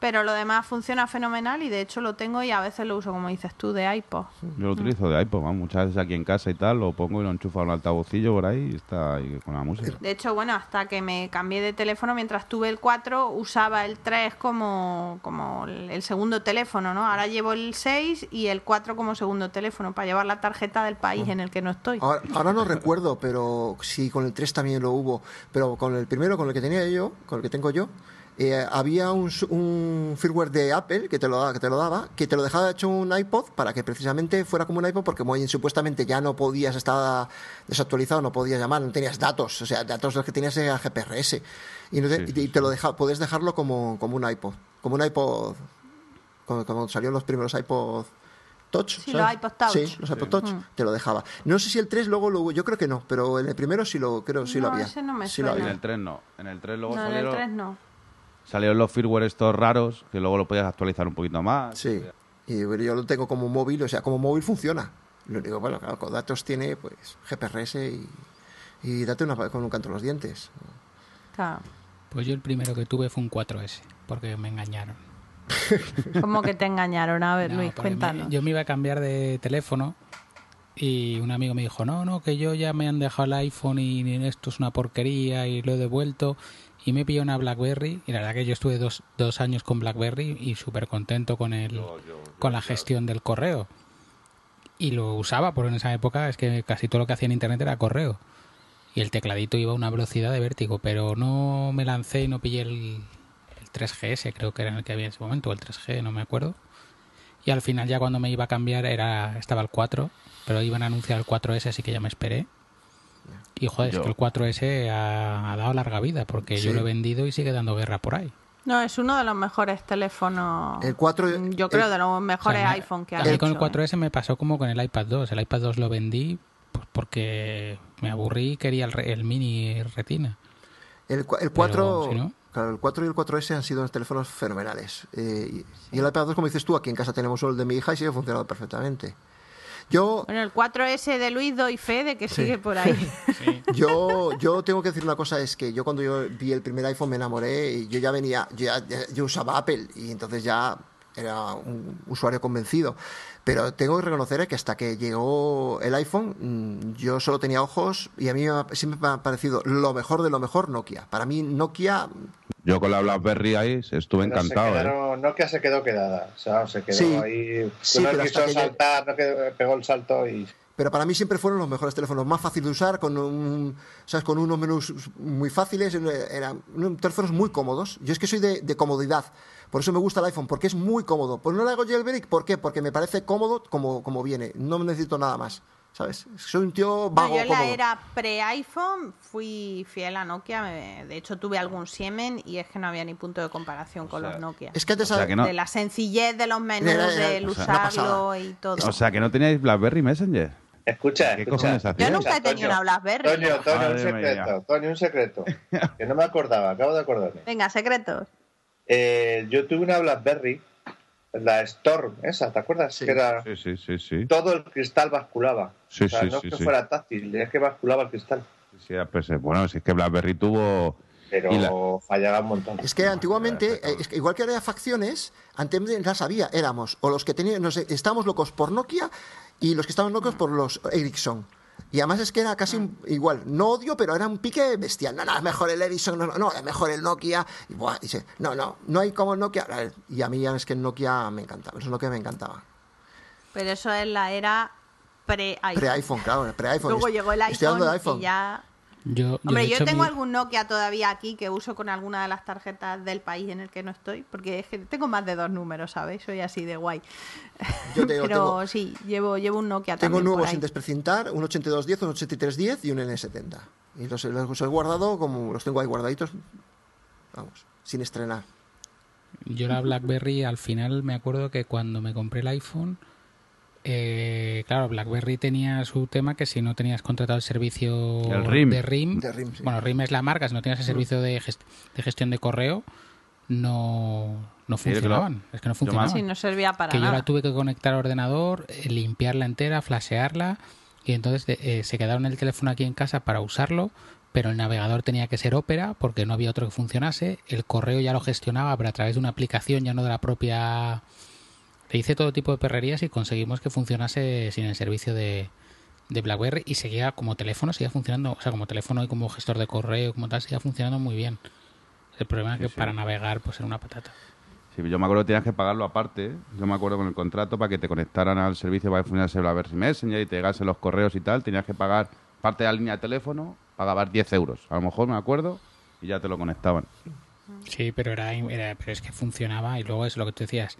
pero lo demás funciona fenomenal y de hecho lo tengo y a veces lo uso como dices tú de iPod. Yo lo utilizo de iPod, vamos, muchas veces aquí en casa y tal, lo pongo y lo enchufo a un altavocillo por ahí y está ahí con la música. De hecho, bueno, hasta que me cambié de teléfono, mientras tuve el 4, usaba el 3 como, como el segundo teléfono, ¿no? Ahora llevo el 6 y el 4 como segundo teléfono para llevar la tarjeta del país en el que no estoy. Ahora, ahora no recuerdo, pero sí, con el 3 también lo hubo. Pero con el primero, con el que tenía yo, con el que tengo yo, eh, había un, su- un firmware de Apple que te, lo, que te lo daba, que te lo dejaba hecho un iPod para que precisamente fuera como un iPod, porque supuestamente ya no podías, estaba desactualizado, no podías llamar, no tenías datos, o sea, datos los que tenías era GPRS. Y, no te, Sí, y te- y te lo deja, puedes dejarlo como, como un iPod, como un iPod, como, como salieron los primeros iPod Touch. Sí, ¿sabes? los iPod Touch. Sí, los iPod Touch, Mm. te lo dejaba. No sé si el 3 luego lo hubo, yo creo que no, pero en el primero sí lo, creo, sí lo había. ese no me Sí lo. En el 3 no. En el 3 luego no, en el salieron, 3 no. Salieron los firmware estos raros que luego lo podías actualizar un poquito más. Sí. Y yo lo tengo como móvil, o sea, como móvil funciona. Lo único, bueno, claro, con datos tiene pues GPRS y, y date una con un canto en los dientes. Claro. Pues yo el primero que tuve fue un 4S, porque me engañaron. Como que te engañaron. A ver, No, Luis, me- cuéntanos. yo me iba a cambiar de teléfono y un amigo me dijo, no, no, que yo ya me han dejado el iPhone y esto es una porquería y lo he devuelto. Y me pilló una BlackBerry y la verdad que yo estuve dos, dos años con BlackBerry y súper contento con, el, con la gestión del correo. Y lo usaba, porque en esa época es que casi todo lo que hacía en Internet era correo. Y el tecladito iba a una velocidad de vértigo, pero no me lancé y no pillé el, el 3GS, creo que era el que había en ese momento, o el 3G, no me acuerdo. Y al final ya cuando me iba a cambiar era estaba el 4, pero iban a anunciar el 4S, así que ya me esperé. Y joder, Yo- es que el 4S ha, ha dado larga vida, porque yo lo he vendido y sigue dando guerra por ahí. No, es uno de los mejores teléfonos. El 4 Yo creo el- de los mejores O sea, iPhone que a ha hecho. con el ¿eh? 4S me pasó como con el iPad 2. El iPad 2 lo vendí pues, porque me aburrí y quería el, re- el mini retina. El, el 4, si no- claro, el 4 y el 4S han sido unos teléfonos fenomenales. Eh, y, y el iPad 2, como dices tú, aquí en casa tenemos uno el de mi hija y sigue funcionando perfectamente. Yo, Bueno, el 4S de Luis doy fe de que Sí. sigue por ahí. yo, yo tengo que decir una cosa, es que yo cuando yo vi el primer iPhone me enamoré y yo ya venía, yo, ya- yo usaba Apple y entonces ya era un usuario convencido. Pero tengo que reconocer que hasta que llegó el iPhone, mm, yo solo tenía ojos y a mí siempre me ha parecido lo mejor de lo mejor Nokia. Para mí Nokia Yo con la BlackBerry ahí estuve Pero se encantado, ¿eh? quedaron- Nokia se quedó quedada. O sea, se quedó Sí. ahí. Sí, no pero hasta quiso que ya- saltar, no quedó- pegó el salto y. Pero para mí siempre fueron los mejores teléfonos, más fácil de usar, con un, ¿sabes? con unos menús muy fáciles, eran unos teléfonos muy cómodos. Yo es que soy de, de comodidad, por eso me gusta el iPhone, porque es muy cómodo. Pues no le hago jailbreak, ¿por qué? Porque me parece cómodo como, como viene, no necesito nada más, ¿sabes? Soy un tío No, vago, yo en la cómodo. era pre-iPhone fui fiel a Nokia. me- De hecho, tuve algún Siemen y es que no había ni punto de comparación con sea, los Nokia. Es que antes... O sea, que no- De la sencillez de los menús, Era- era- del o sea, usarlo y todo. O sea, que no teníais BlackBerry Messenger. Escucha, ¿Qué escucha. Yo nunca he tenido una BlackBerry. Toño, Toño, un Madre secreto. mía. Toño, un secreto. que no me acordaba, acabo de acordarme. Venga, secretos. Eh, yo tuve una Blackberry, la Storm, esa, ¿te acuerdas? Sí. Que era. Sí, sí, sí, sí. Todo el cristal basculaba. Sí, o sea, sí, no sí, que sí. fuera táctil, es que basculaba el cristal. Sí, pues, eh, bueno, si es que BlackBerry tuvo... Pero la- fallaba un montón. Es que antiguamente, eh, es que igual que había facciones, antes las había, éramos, o los que tenían, no sé, estábamos locos por Nokia y los que estaban locos por los Ericsson. Y además es que era casi un- igual, no odio, pero era un pique bestial. No, no, es mejor el Ericsson, no, no, es mejor el Nokia. Y buah, dice, no, no, no hay como el Nokia. Y a mí ya es que el Nokia me encantaba, el Nokia me encantaba. Pero eso es la era pre-iPhone. Pre-iPhone, claro, pre-iPhone. Luego llegó el Estoy hablando iPhone, de iPhone. y ya... Yo, yo, Hombre, yo tengo mi- algún Nokia todavía aquí que uso con alguna de las tarjetas del país en el que no estoy, porque es que tengo más de dos números, ¿sabes? Soy así de guay. Yo te digo, Pero tengo, sí, llevo, llevo un Nokia tengo también por nuevos sin desprecintar, un 8210, un 8310 y un N70. Y los, los he guardado como los tengo ahí guardaditos, vamos, sin estrenar. Yo la BlackBerry al final me acuerdo que cuando me compré el iPhone, eh, claro, BlackBerry tenía su tema que si no tenías contratado el servicio El RIM. de RIM, De RIM, sí. bueno, RIM es la marca, si no tenías el servicio de, gest- de gestión de correo, no, no Sí, es que lo- funcionaban. Es que no funcionaban. Sí, no servía para que yo la tuve que conectar al ordenador, eh, limpiarla entera, flashearla y entonces eh, se quedaron el teléfono aquí en casa para usarlo, pero el navegador tenía que ser Opera porque no había otro que funcionase, el correo ya lo gestionaba pero a través de una aplicación ya no de la propia le hice todo tipo de perrerías y conseguimos que funcionase sin el servicio de, de BlackBerry y seguía como teléfono, seguía funcionando, o sea, como teléfono y como gestor de correo, como tal, seguía funcionando muy bien. El problema es que sí. para navegar pues era una patata. Sí, yo me acuerdo que tenías que pagarlo aparte. Yo me acuerdo con el contrato para que te conectaran al servicio para que funcionase BlackBerry Messenger y te llegasen los correos y tal. Tenías que pagar parte de la línea de teléfono, pagabas 10 euros. A lo mejor me acuerdo y ya te lo conectaban. Sí, pero era, era- pero es que funcionaba y luego es lo que tú decías,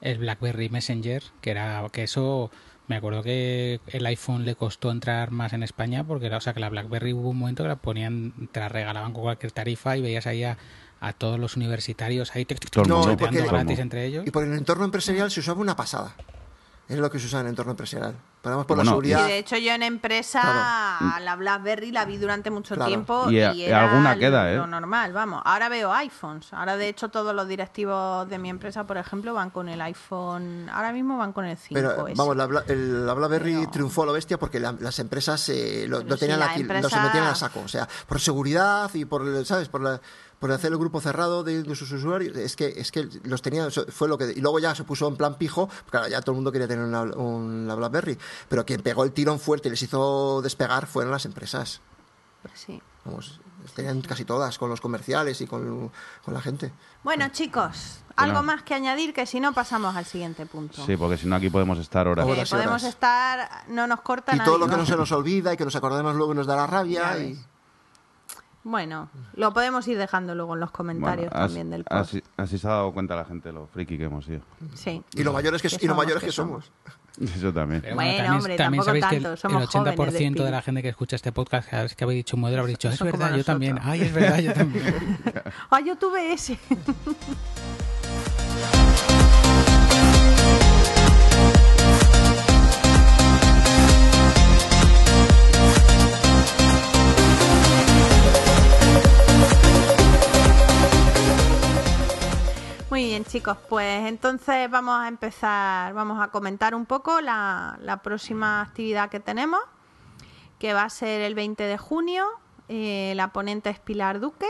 el BlackBerry Messenger, que era que eso me acuerdo que el iPhone le costó entrar más en España porque era, o sea, que la BlackBerry hubo un momento que la ponían, te la regalaban con cualquier tarifa y veías ahí a, a todos los universitarios ahí tic, tic, No, porque- gratis entre ellos. Y por el entorno empresarial se usaba una pasada. Es lo que se usa en el entorno empresarial. Pero además por Bueno, la Y seguridad. de hecho yo en empresa Claro. la BlackBerry la vi durante mucho Claro. tiempo Y y, a- era alguna lo- queda, ¿eh? lo normal, vamos. Ahora veo iPhones. Ahora de hecho todos los directivos de mi empresa, por ejemplo, van con el iPhone. Ahora mismo van con el 5. Pero vamos, la, Bla- el- la BlackBerry Pero- triunfó a lo bestia porque la- las empresas eh, lo, lo si tenían la aquí, lo empresa- se metían a saco. O sea, por seguridad y por, ¿sabes? Por, la- por hacer el grupo cerrado de, de sus usuarios. Es que, es que los tenían, eso fue lo que. Y luego ya se puso en plan pijo, porque claro, ya todo el mundo quería tener una, una BlackBerry. Pero quien pegó el tirón fuerte y les hizo despegar fueron las empresas. Sí. Vamos, tenían casi todas, con los comerciales y con, con la gente. Bueno, chicos, algo Bueno. más que añadir que si no pasamos al siguiente punto. Sí, porque si no aquí podemos estar horas. Y podemos horas. estar, no nos corta Y nadie, todo lo que no se nos olvida y que nos acordemos luego y nos da la Ya rabia. Y... ves. Bueno, lo podemos ir dejando luego en los comentarios también del post. así, así se ha dado cuenta la gente lo friki que hemos sido. Sí. Y lo mayores que, Que y lo somos, mayores que que somos. Eso también. Pero Bueno, también, hombre, también tampoco sabéis que el, somos el 80% de, la gente que escucha este podcast, cada vez que habéis dicho un modelo, habréis dicho, es verdad, yo también. Ay, es verdad, yo también. Ah, yo tuve ese. Muy bien, chicos, pues entonces vamos a empezar, vamos a comentar un poco la, la próxima actividad que tenemos, que va a ser el 20 de junio. Eh, la ponente es Pilar Duque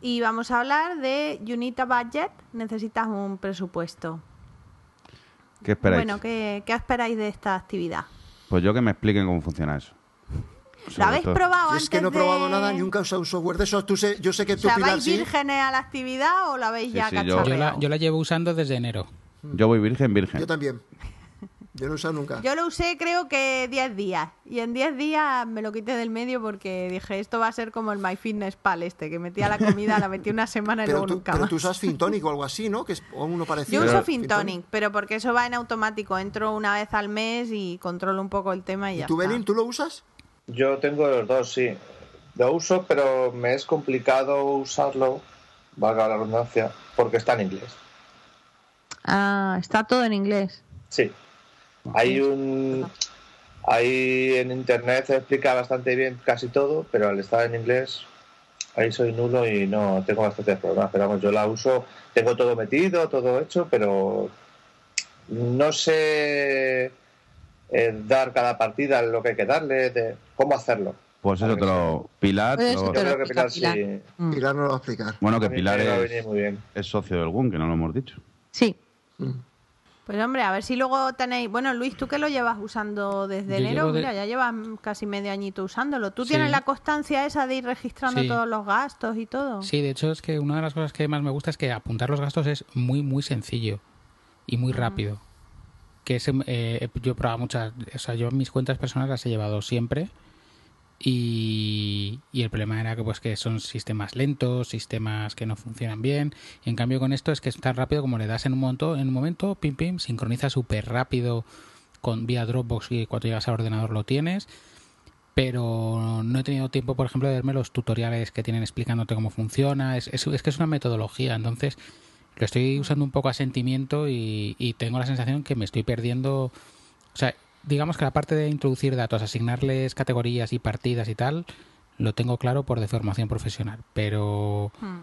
y vamos a hablar de Unita Budget. Necesitas un presupuesto. ¿Qué esperáis? Bueno, ¿qué, qué esperáis de esta actividad? Pues yo que me expliquen cómo funciona eso. ¿Lo Sobre habéis todo. probado antes es que no he probado de- nada, nunca he usado un software de esos. Tú sé, yo sé que O tú, sea, Pilar, ¿vais sí. vírgenes a la actividad o la habéis Sí, ya sí, yo- Yo la, yo la llevo usando desde enero. Yo voy virgen, virgen. Yo también. Yo no he usado nunca. Yo lo usé creo que 10 días y en 10 días me lo quité del medio porque dije esto va a ser como el MyFitnessPal este, que metía la comida, la metí una semana y pero luego tú, nunca pero más. tú usas Fintonic o algo así, ¿no? Que es o uno parecido. Yo uso Fintonic, pero porque eso va en automático. Entro una vez al mes y controlo un poco el tema y ya ¿Y tú, está. Belín, tú lo usas? Yo tengo los dos, sí. Lo uso, pero me es complicado usarlo, valga la redundancia, porque está en inglés. Ah, está todo en inglés. Sí. Hay un. Ahí en internet se explica bastante bien casi todo, pero al estar en inglés, ahí soy nulo y no tengo bastantes problemas. Pero vamos, yo la uso, tengo todo metido, todo hecho, pero no sé eh, dar cada partida lo que hay que darle, de cómo hacerlo. Pues eso te lo... Pilar... Pues lo- Yo creo que Pilar, Pilar. sí. Mm. Pilar no lo va a explicar. Bueno, que Pilar es, venir muy bien. es socio del GUN, que no lo hemos dicho. Sí. Mm. Pues hombre, a ver si luego tenéis... Bueno, Luis, tú que lo llevas usando desde Yo enero, de- mira, ya llevas casi medio añito usándolo. ¿Tú Sí. tienes la constancia esa de ir registrando Sí. todos los gastos y todo? Sí, de hecho es que una de las cosas que más me gusta es que apuntar los gastos es muy, muy sencillo y muy rápido. Que es, eh, yo he probado muchas, o sea, yo mis cuentas personales las he llevado siempre y, y el problema era que pues que son sistemas lentos, sistemas que no funcionan bien. Y en cambio con esto es que es tan rápido como le das en un momento, en un momento, pim pim, sincroniza súper rápido con vía Dropbox y cuando llegas al ordenador lo tienes. Pero no he tenido tiempo, por ejemplo, de verme los tutoriales que tienen explicándote cómo funciona. Es, es, es que es una metodología, entonces lo estoy usando un poco a sentimiento y, y tengo la sensación que me estoy perdiendo. O sea, digamos que la parte de introducir datos, asignarles categorías y partidas y tal, lo tengo claro por deformación profesional, pero Hmm.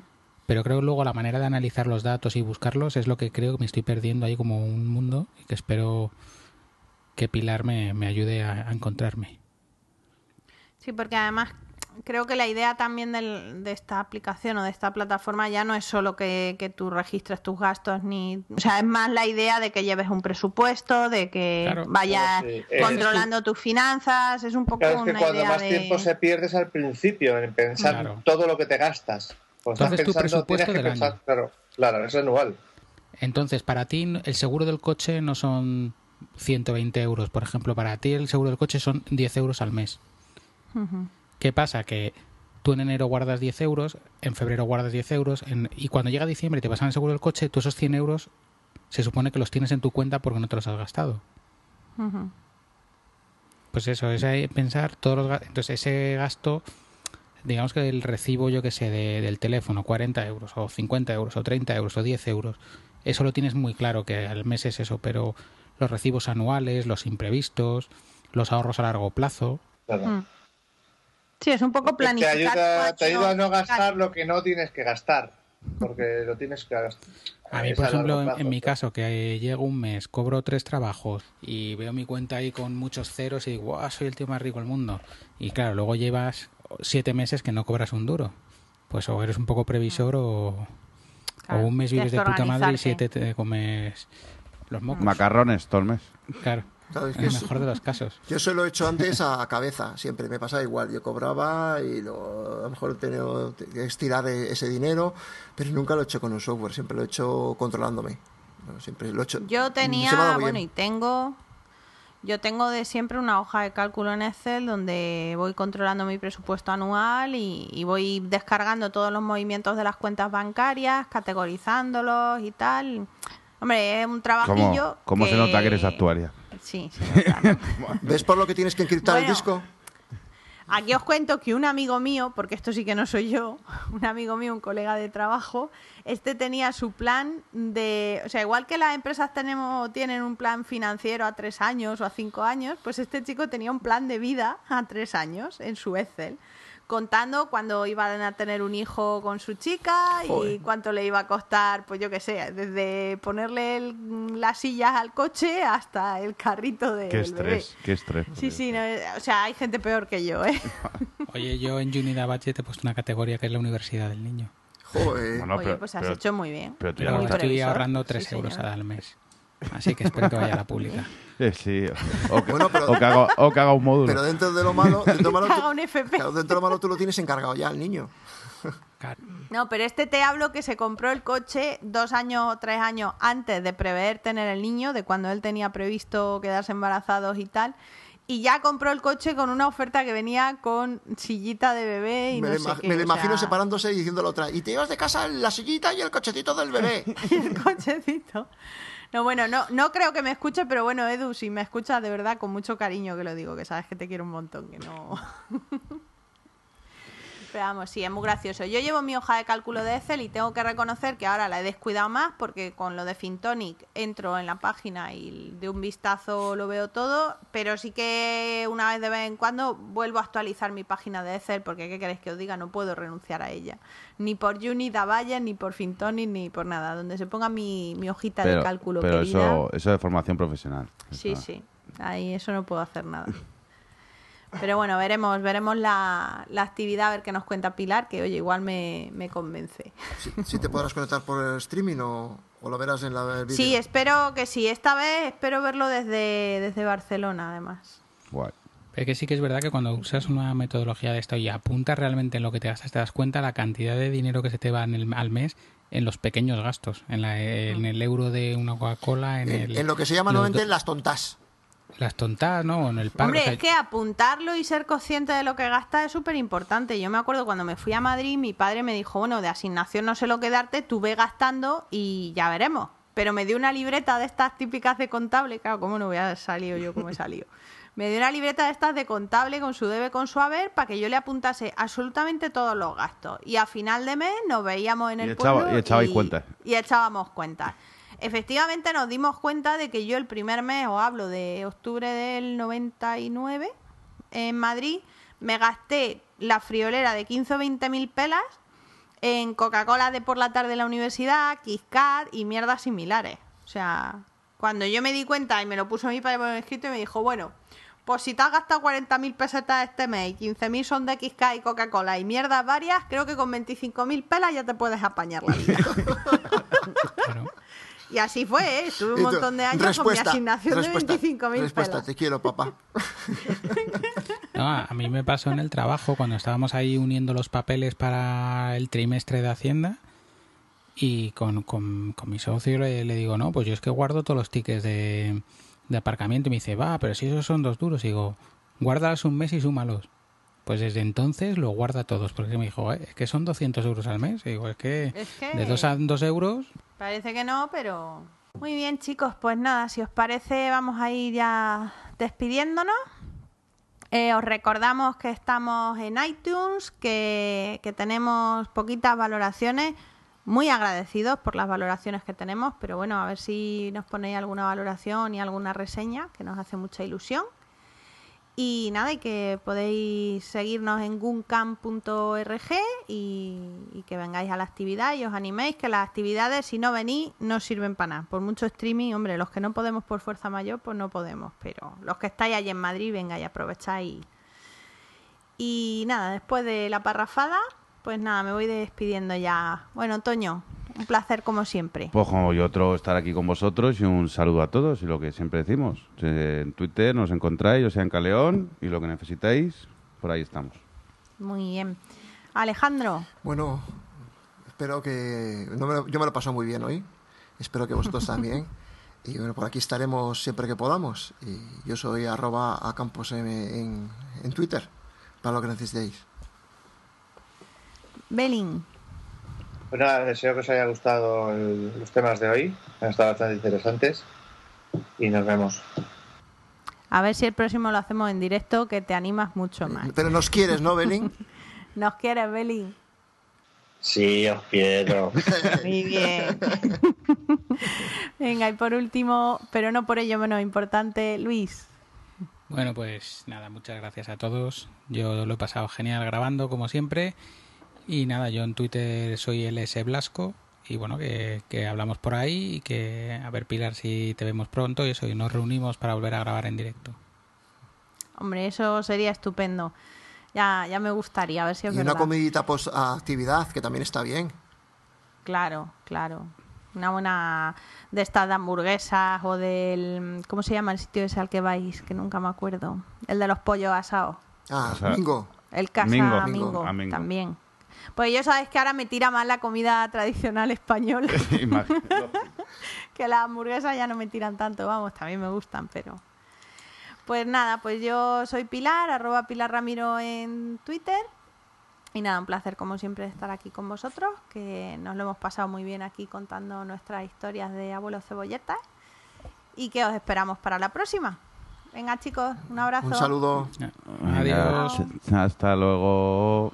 pero creo que luego la manera de analizar los datos y buscarlos es lo que creo que me estoy perdiendo ahí como un mundo y que espero que Pilar me, me ayude a, a encontrarme. Sí, porque además creo que la idea también del- de esta aplicación o de esta plataforma ya no es solo que, que tú registres tus gastos, ni. O sea, es más la idea de que lleves un presupuesto, de que Claro. vayas sí. Eh, controlando tus finanzas. Es un poco Claro, es que una cuando idea más de. tiempo se pierdes al principio en pensar Claro. todo lo que te gastas. Pues Entonces, tu estás pensando, presupuesto tienes que del pensar, año. claro, claro, es anual. Entonces, para ti el seguro del coche no son 120 euros, por ejemplo, para ti el seguro del coche son 10 euros al mes. Ujú. ¿Qué pasa? Que tú en enero guardas 10 euros, en febrero guardas 10 euros, en- y cuando llega diciembre y te pasan el seguro del coche, tú esos 100 euros se supone que los tienes en tu cuenta porque no te los has gastado. Pues eso, es ahí pensar todos los ga- Entonces, ese gasto, digamos que el recibo, yo que sé, de- del teléfono, 40 euros, o 50 euros, o 30 euros, o 10 euros, eso lo tienes muy claro que al mes es eso, pero los recibos anuales, los imprevistos, los ahorros a largo plazo. Claro. Mm. Sí, es un poco Te planificar. ayuda, te ayuda a no gastar lo que no tienes que gastar. Porque lo tienes que gastar. A mí, por ejemplo, en, plazo, en mi caso, que llego un mes, cobro tres trabajos y veo mi cuenta ahí con muchos ceros y digo, "Guau, soy el tío más rico del mundo. Y claro, luego llevas siete meses que no cobras un duro. Pues o eres un poco previsor o, Claro, o un mes vives de puta madre y siete te comes los mocos. Macarrones todo el mes. Claro, Claro, es en el mejor de los casos. Yo eso lo he hecho antes a cabeza, siempre me pasaba igual. Yo cobraba y lo- a lo mejor he tenido que estirar e- ese dinero, pero nunca lo he hecho con un software, siempre lo he hecho controlándome. Siempre lo he hecho. Yo se ha tenía, bueno, y tengo, yo tengo de siempre una hoja de cálculo en Excel donde voy controlando mi presupuesto anual y, y voy descargando todos los movimientos de las cuentas bancarias, categorizándolos y tal. Hombre, es un ¿Cómo, trabajillo. cómo se que- nota que eres actuaria? Sí. ¿Ves por lo que tienes que encriptar el disco? Aquí os cuento que un amigo mío, porque esto sí que no soy yo, un amigo mío, un colega de trabajo, este tenía su plan de, o sea, igual que las empresas tenemos tienen un plan financiero a tres años o a cinco años, pues este chico tenía un plan de vida a tres años en su Excel, contando cuándo iban a tener un hijo con su chica y cuánto le iba a costar, pues yo qué sé, desde ponerle el- las sillas al coche hasta el carrito del Qué bebé. estrés, qué estrés. Sí, sí, no, o sea, hay gente peor que yo, ¿eh? Oye, yo en Unidad Budget he puesto una categoría que es la universidad del niño. Joder. Bueno, Oye, pero- pues has pero- hecho muy bien. pero tú ya estoy previsor. ahorrando Sí, 3 euros al mes. Así que espero que vaya a la pública. Eh, sí, o que, Bueno, pero- o que haga, o que haga un módulo. Pero dentro de lo malo, dentro de lo malo, Que tú- haga un FP. claro, dentro de lo malo tú lo tienes encargado ya al niño. No, pero este te hablo que se compró el coche dos años o tres años antes de prever tener el niño, de cuando él tenía previsto quedarse embarazados y tal. Y ya compró el coche con una oferta que venía con sillita de bebé y me no sé qué, me lo imagino sea, separándose y diciendo la otra. Y te llevas de casa la sillita y el cochecito del bebé. el cochecito. No, bueno, no, no creo que me escuche, pero bueno, Edu, si me escuchas de verdad con mucho cariño que lo digo, que sabes que te quiero un montón, que no. Pero vamos, sí, es muy gracioso. Yo llevo mi hoja de cálculo de Excel y tengo que reconocer que ahora la he descuidado más porque con lo de Fintonic entro en la página y de un vistazo lo veo todo, pero sí que una vez de vez en cuando vuelvo a actualizar mi página de Excel porque, ¿qué queréis que os diga? No puedo renunciar a ella. Ni por Unit Valle, ni por Fintonic, ni por nada. Donde se ponga mi, mi hojita de cálculo pero querida. eso, eso de formación profesional. Sí, sí. Ahí eso no puedo hacer nada. Pero bueno, veremos, veremos la, la actividad, a ver qué nos cuenta Pilar, que oye, igual me, me convence. Si, si te podrás conectar por el streaming o, o lo verás en la. Sí, espero que sí. Esta vez espero verlo desde, desde Barcelona, además. Guay. Es que sí que es verdad que cuando usas una metodología de esto y apuntas realmente en lo que te gastas, te das cuenta la cantidad de dinero que se te va en el- al mes en los pequeños gastos, en, la- en el euro de una Coca-Cola, en, En, el, en lo que se llama normalmente las tontas. Las tontas, ¿no? En el parque. Hombre, o sea, es que apuntarlo y ser consciente de lo que gasta es súper importante. Yo me acuerdo cuando me fui a Madrid, mi padre me dijo, bueno, de asignación no sé lo que darte, tú ve gastando y ya veremos. Pero me dio una libreta de estas típicas de contable, claro, ¿cómo no voy a salido yo como he salido? Me dio una libreta de estas de contable con su debe, con su haber, para que yo le apuntase absolutamente todos los gastos. Y a final de mes nos veíamos en Y el echaba- pueblo y echabais cuentas. y echábamos cuentas. Efectivamente nos dimos cuenta de que yo el primer mes, os hablo de octubre del 99, en Madrid, me gasté la friolera de 15 o 20 mil pelas en Coca-Cola de por la tarde en la universidad, KitKat y mierdas similares. O sea, cuando yo me di cuenta y me lo puso mi padre por escrito y me dijo, bueno, pues si te has gastado 40.000 pesetas este mes y 15.000 son de KitKat y Coca-Cola y mierdas varias, creo que con 25.000 pelas ya te puedes apañar la vida. claro. Y así fue, ¿eh? Estuve un montón de años con mi asignación respuesta, de 25.000 respuesta, pelas. te quiero, papá. No, a a mí me pasó en el trabajo cuando estábamos ahí uniendo los papeles para el trimestre de Hacienda y con, con- con mi socio le, le digo, no, pues yo es que guardo todos los tickets de, de aparcamiento y me dice, va, pero si esos son dos duros, y digo, guárdalos un mes y súmalos. Pues desde entonces lo guarda todos, porque me dijo, "Eh, es que son 200 euros al mes. Y digo, es que, Es que- de dos a dos euros, Parece que no, pero... Muy bien, chicos, pues nada, si os parece, vamos a ir ya despidiéndonos. Eh, os recordamos que estamos en iTunes, que, que tenemos poquitas valoraciones. Muy agradecidos por las valoraciones que tenemos, pero bueno, a ver si nos ponéis alguna valoración y alguna reseña, que nos hace mucha ilusión. Y nada, y que podéis seguirnos en guncamp.org y, y que vengáis a la actividad y os animéis, que las actividades, si no venís, no sirven para nada. Por mucho streaming, hombre, los que no podemos por fuerza mayor, pues no podemos. Pero los que estáis allí en Madrid, vengáis, aprovecháis. Y nada, después de la parrafada, pues nada, me voy despidiendo ya. Bueno, Toño, un placer como siempre. Pues como y otro estar aquí con vosotros y un saludo a todos y lo que siempre decimos. Eh, En Twitter nos encontráis, o sea en Caleón y lo que necesitéis, por ahí estamos. Muy bien. Alejandro, Bueno, espero que... no me lo- yo me lo paso muy bien hoy. Espero que vosotros también. Y bueno, por aquí estaremos siempre que podamos. Y yo soy arroba a campos en, en, en Twitter, para lo que necesitéis. Belin. Pues nada, deseo que os haya gustado el- los temas de hoy. Han estado bastante interesantes. Y nos vemos. A ver si el próximo lo hacemos en directo, que te animas mucho más. Pero nos quieres, ¿no, Belín? ¿Nos quieres, Belin? Sí, os quiero. Muy bien. Venga, y por último, pero no por ello menos importante, Luis. Bueno, pues nada, muchas gracias a todos. Yo lo he pasado genial grabando, como siempre. Y nada, yo en Twitter soy LS Blasco. Y bueno, que, que hablamos por ahí y que a ver, Pilar, si te vemos pronto y eso, y nos reunimos para volver a grabar en directo. Hombre, eso sería estupendo. Ya, ya me gustaría, a ver si es Y una comidita post actividad, que también está bien. Claro, claro. Una buena de estas de hamburguesas o del... ¿Cómo se llama el sitio ese al que vais? Que nunca me acuerdo. El de los pollos asados. Ah, O sea, bingo. El casa Mingo. Mingo, Ah, Mingo. también. Pues yo sabes que ahora me tira más la comida tradicional española, que las hamburguesas ya no me tiran tanto, vamos, también me gustan, pero... Pues nada, pues yo soy Pilar, arroba Pilar Ramiro en Twitter. Y nada, un placer como siempre estar aquí con vosotros, que nos lo hemos pasado muy bien aquí contando nuestras historias de abuelos cebolletas. Y que os esperamos para la próxima. Venga chicos, un abrazo. Un saludo. Adiós. Hasta luego.